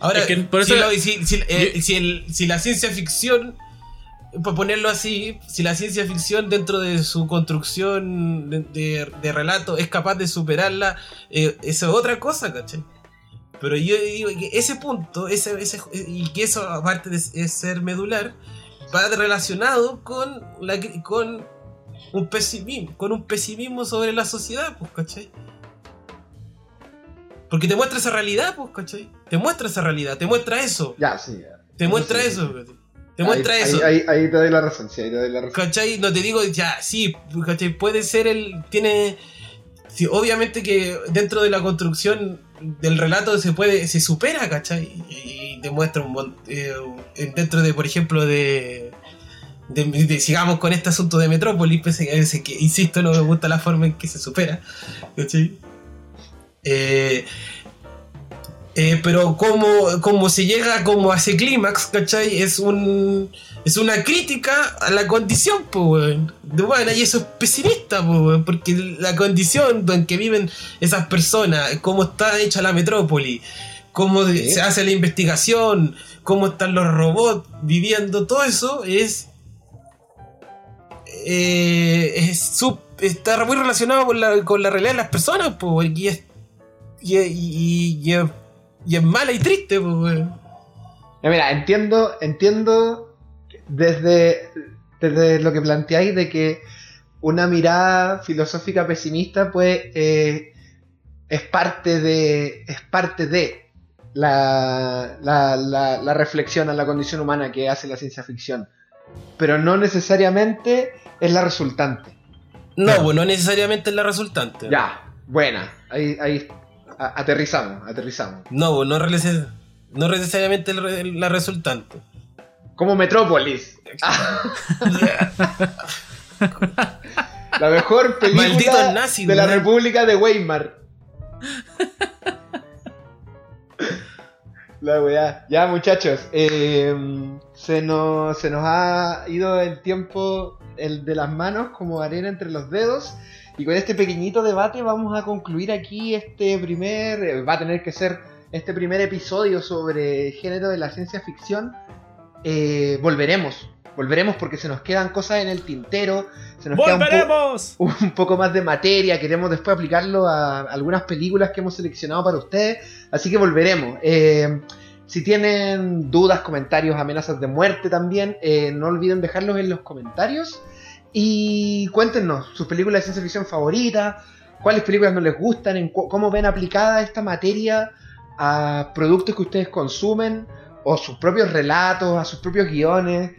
Ahora, si, la ciencia ficción, por ponerlo así, si la ciencia ficción dentro de su construcción de, relato es capaz de superarla, eh, eso es otra cosa, ¿cachai? Pero yo digo que ese punto, ese, y que eso aparte de ser medular, va relacionado con, la, con un pesimismo, con un pesimismo sobre la sociedad, pues, ¿cachai? Porque te muestra esa realidad, pues, ¿cachai? Te muestra esa realidad, te muestra eso. Ya, sí. Te muestra eso, Te muestra eso. Ahí, te doy la razón, sí, ahí te doy la razón. ¿Cachai? No te digo, ya, sí, ¿cachai? Puede ser el. Tiene. Sí, obviamente que dentro de la construcción del relato se puede. se supera, ¿cachai? Y, te muestra un eh, dentro de, por ejemplo, de sigamos con este asunto de Metrópolis, a que, insisto, no me gusta la forma en que se supera. Eh, eh, pero como, como se llega como a ese clímax, ¿cachai? Es un es una crítica a la condición, pues, bueno, y eso es pesimista, pues, porque la condición en que viven esas personas, cómo está hecha la metrópoli, cómo se hace la investigación, cómo están los robots viviendo, todo eso es eh, es está muy relacionado con la, con la realidad de las personas, pues, y es, y, es, mala y triste, pues, Mira, entiendo, entiendo desde, desde lo que planteáis de que una mirada filosófica pesimista, pues, eh, es parte de, es parte de la, la, la, la reflexión a la condición humana que hace la ciencia ficción. Pero no necesariamente es la resultante. No, bueno, pues, no necesariamente es la resultante. Ya, buena. Ahí, ahí aterrizamos, aterrizamos. No, pues, no, no necesariamente la resultante. Como Metrópolis. [LAUGHS] la mejor película de la República de Weimar. La weá. Ya, muchachos. Eh, se, nos, se nos ha ido el tiempo el de las manos como arena entre los dedos. Y con este pequeñito debate vamos a concluir aquí este primer. Eh, va a tener que ser este primer episodio sobre género de la ciencia ficción. Eh, volveremos. Volveremos porque se nos quedan cosas en el tintero. Se nos ¡Volveremos! Queda [LAUGHS] un, poco más de materia. Queremos después aplicarlo a algunas películas que hemos seleccionado para ustedes. Así que volveremos. Eh, si tienen dudas, comentarios, amenazas de muerte también, eh, no olviden dejarlos en los comentarios. Y cuéntenos sus películas de ciencia ficción favoritas, cuáles películas no les gustan, cómo ven aplicada esta materia a productos que ustedes consumen, o sus propios relatos, a sus propios guiones.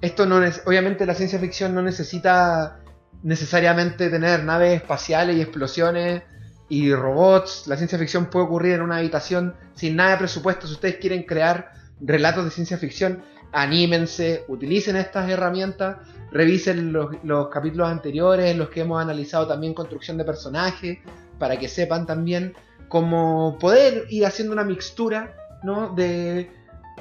Esto no es, obviamente la ciencia ficción no necesita necesariamente tener naves espaciales y explosiones y robots. La ciencia ficción puede ocurrir en una habitación sin nada de presupuesto. Si ustedes quieren crear relatos de ciencia ficción, anímense, utilicen estas herramientas, revisen los, capítulos anteriores, los que hemos analizado también construcción de personajes, para que sepan también cómo poder ir haciendo una mixtura ¿no? de,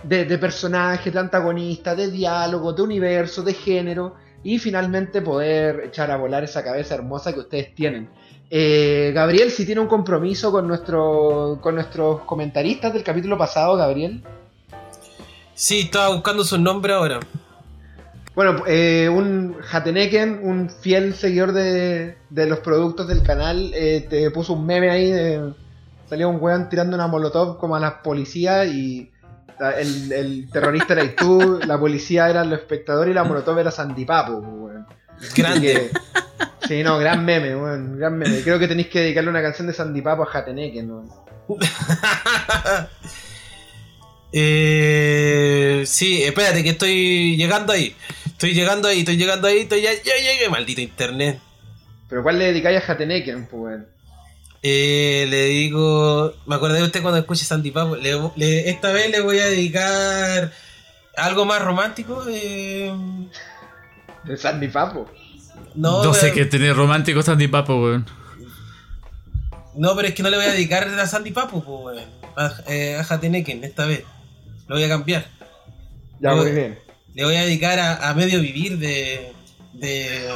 de, de personajes, de antagonistas, de diálogo, de universo, de género, y finalmente poder echar a volar esa cabeza hermosa que ustedes tienen. Eh, Gabriel, si tiene un compromiso con, nuestro, con nuestros comentaristas del capítulo pasado, Gabriel. Sí, estaba buscando su nombre ahora. Bueno, eh, un Hateneken, un fiel seguidor de, los productos del canal, eh, te puso un meme ahí de. Salió un weón tirando una molotov como a las policías y el, terrorista era tú, [LAUGHS] la policía era el espectador y la molotov era Sandipapo, weón. Grande. [LAUGHS] Sí, no, gran meme, bueno, gran meme. Creo que tenéis que dedicarle una canción de Sandy Papo a Jateneke, ¿no? [LAUGHS] eh, sí, espérate que estoy llegando ahí. Estoy llegando ahí, estoy llegando ahí, estoy ya, ya llegué, maldito internet. ¿Pero cuál le dedicáis a Jateneke, pues, eh, le digo, me acordé de usted cuando escuche Sandy Papo. esta vez le voy a dedicar algo más romántico. Eh... ¿De Sandy Papo? No, sé qué tiene romántico Sandy Papo, weón. No, pero es que no le voy a dedicar a Sandy Papu, pues, a, eh, a Jateneken esta vez. Lo voy a cambiar. Ya, muy bien. Le voy a dedicar a, medio vivir de. de.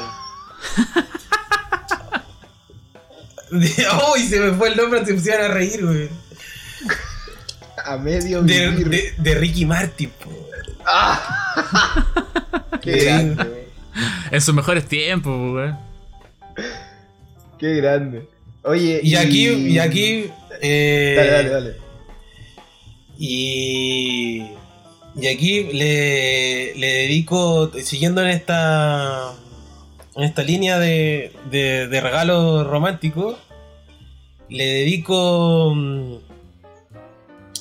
[LAUGHS] de ¡Uy! se me fue el nombre, se pusieron a reír, güey. A medio vivir. De, de, Ricky Martin, Ah. [LAUGHS] Qué grande, En sus mejores tiempos, güey. Qué grande. Oye, y, aquí, y aquí. Eh, dale, dale, dale. Y. Y aquí le, le dedico, siguiendo en esta en esta línea de, de, de regalo romántico, le dedico mm,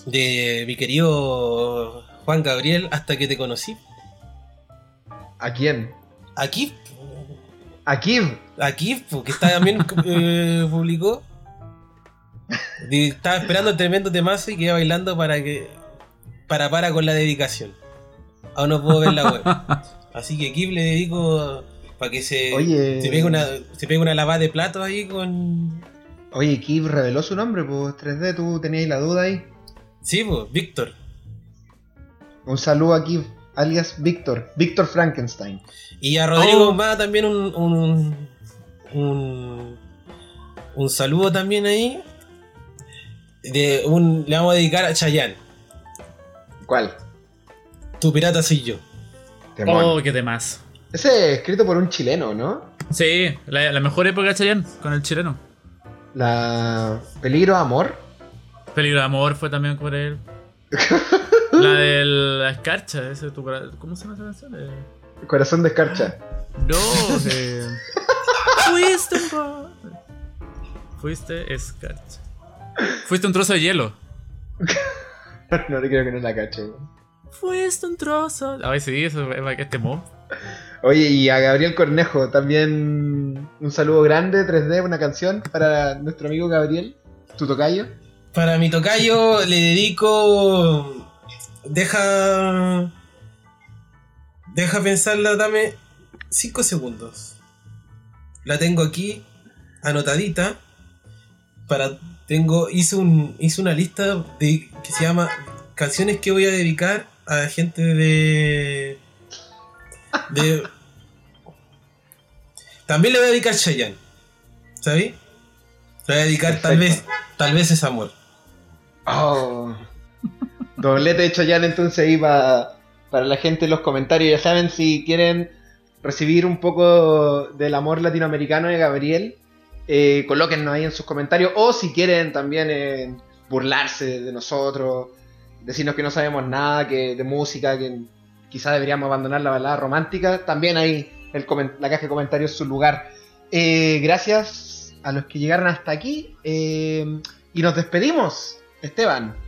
de mi querido Juan Gabriel hasta que te conocí. ¿A quién? A Kif. A Kif. A Kif, que está también [LAUGHS] eh, publicó. Estaba esperando el tremendo temazo y quedé bailando para que para para con la dedicación. Aún no puedo ver la web. [LAUGHS] Así que Kip le dedico para que se, Oye. se pegue una, se pegue una lavada de platos ahí con. Oye, Kip reveló su nombre, pues 3D, tú tenías la duda ahí. Sí, pues, Víctor. Un saludo a Kip, alias Víctor, Víctor Frankenstein. Y a Rodrigo oh. también un, un, un, un saludo también ahí. De un, le vamos a dedicar a Chayanne. ¿Cuál? Tu pirata soy yo. Oh, qué demás. Ese es escrito por un chileno, ¿no? Sí, la, mejor época de Chayanne, con el chileno. La. Peligro de Amor. Peligro de Amor fue también por él. [LAUGHS] la de la escarcha, ese, tu, ¿cómo se llama esa canción? Eh... Corazón de escarcha. No, eh... [LAUGHS] Fuiste un Fuiste escarcha. Fuiste un trozo de hielo. [LAUGHS] no le creo que no la cache. Fuiste un trozo. Ay, sí, eso es este mob. Oye, y a Gabriel Cornejo también un saludo grande, 3D, una canción para nuestro amigo Gabriel, tu tocayo. Para mi tocayo le dedico. Deja. Deja pensarla, dame 5 segundos. La tengo aquí, anotadita. Para tengo hice un hice una lista de que se llama canciones que voy a dedicar a gente de de también le voy a dedicar Cheyenne ¿sabes? Le voy a dedicar tal vez tal vez es amor. Oh. Doblete de Cheyenne entonces iba para la gente en los comentarios. Ya saben si quieren recibir un poco del amor latinoamericano de Gabriel eh, colóquennos ahí en sus comentarios. O si quieren también eh, burlarse de nosotros, decirnos que no sabemos nada que, de música, que quizás deberíamos abandonar la balada romántica, también ahí el la caja de comentarios es su lugar. Eh, gracias a los que llegaron hasta aquí. y nos despedimos, Esteban.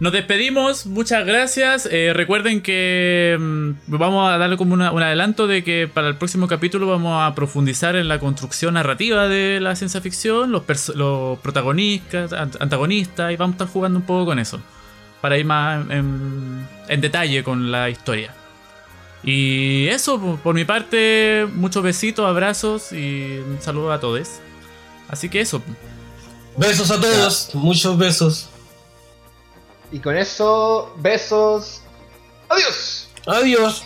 Nos despedimos, muchas gracias. Eh, recuerden que mm, vamos a darle como un adelanto de que para el próximo capítulo vamos a profundizar en la construcción narrativa de la ciencia ficción, los, protagonistas, antagonistas, y vamos a estar jugando un poco con eso, para ir más en, detalle con la historia. Y eso, por mi parte, muchos besitos, abrazos y un saludo a todos. Así que eso. Besos a todos, muchos besos. Y con eso, besos. Adiós. Adiós.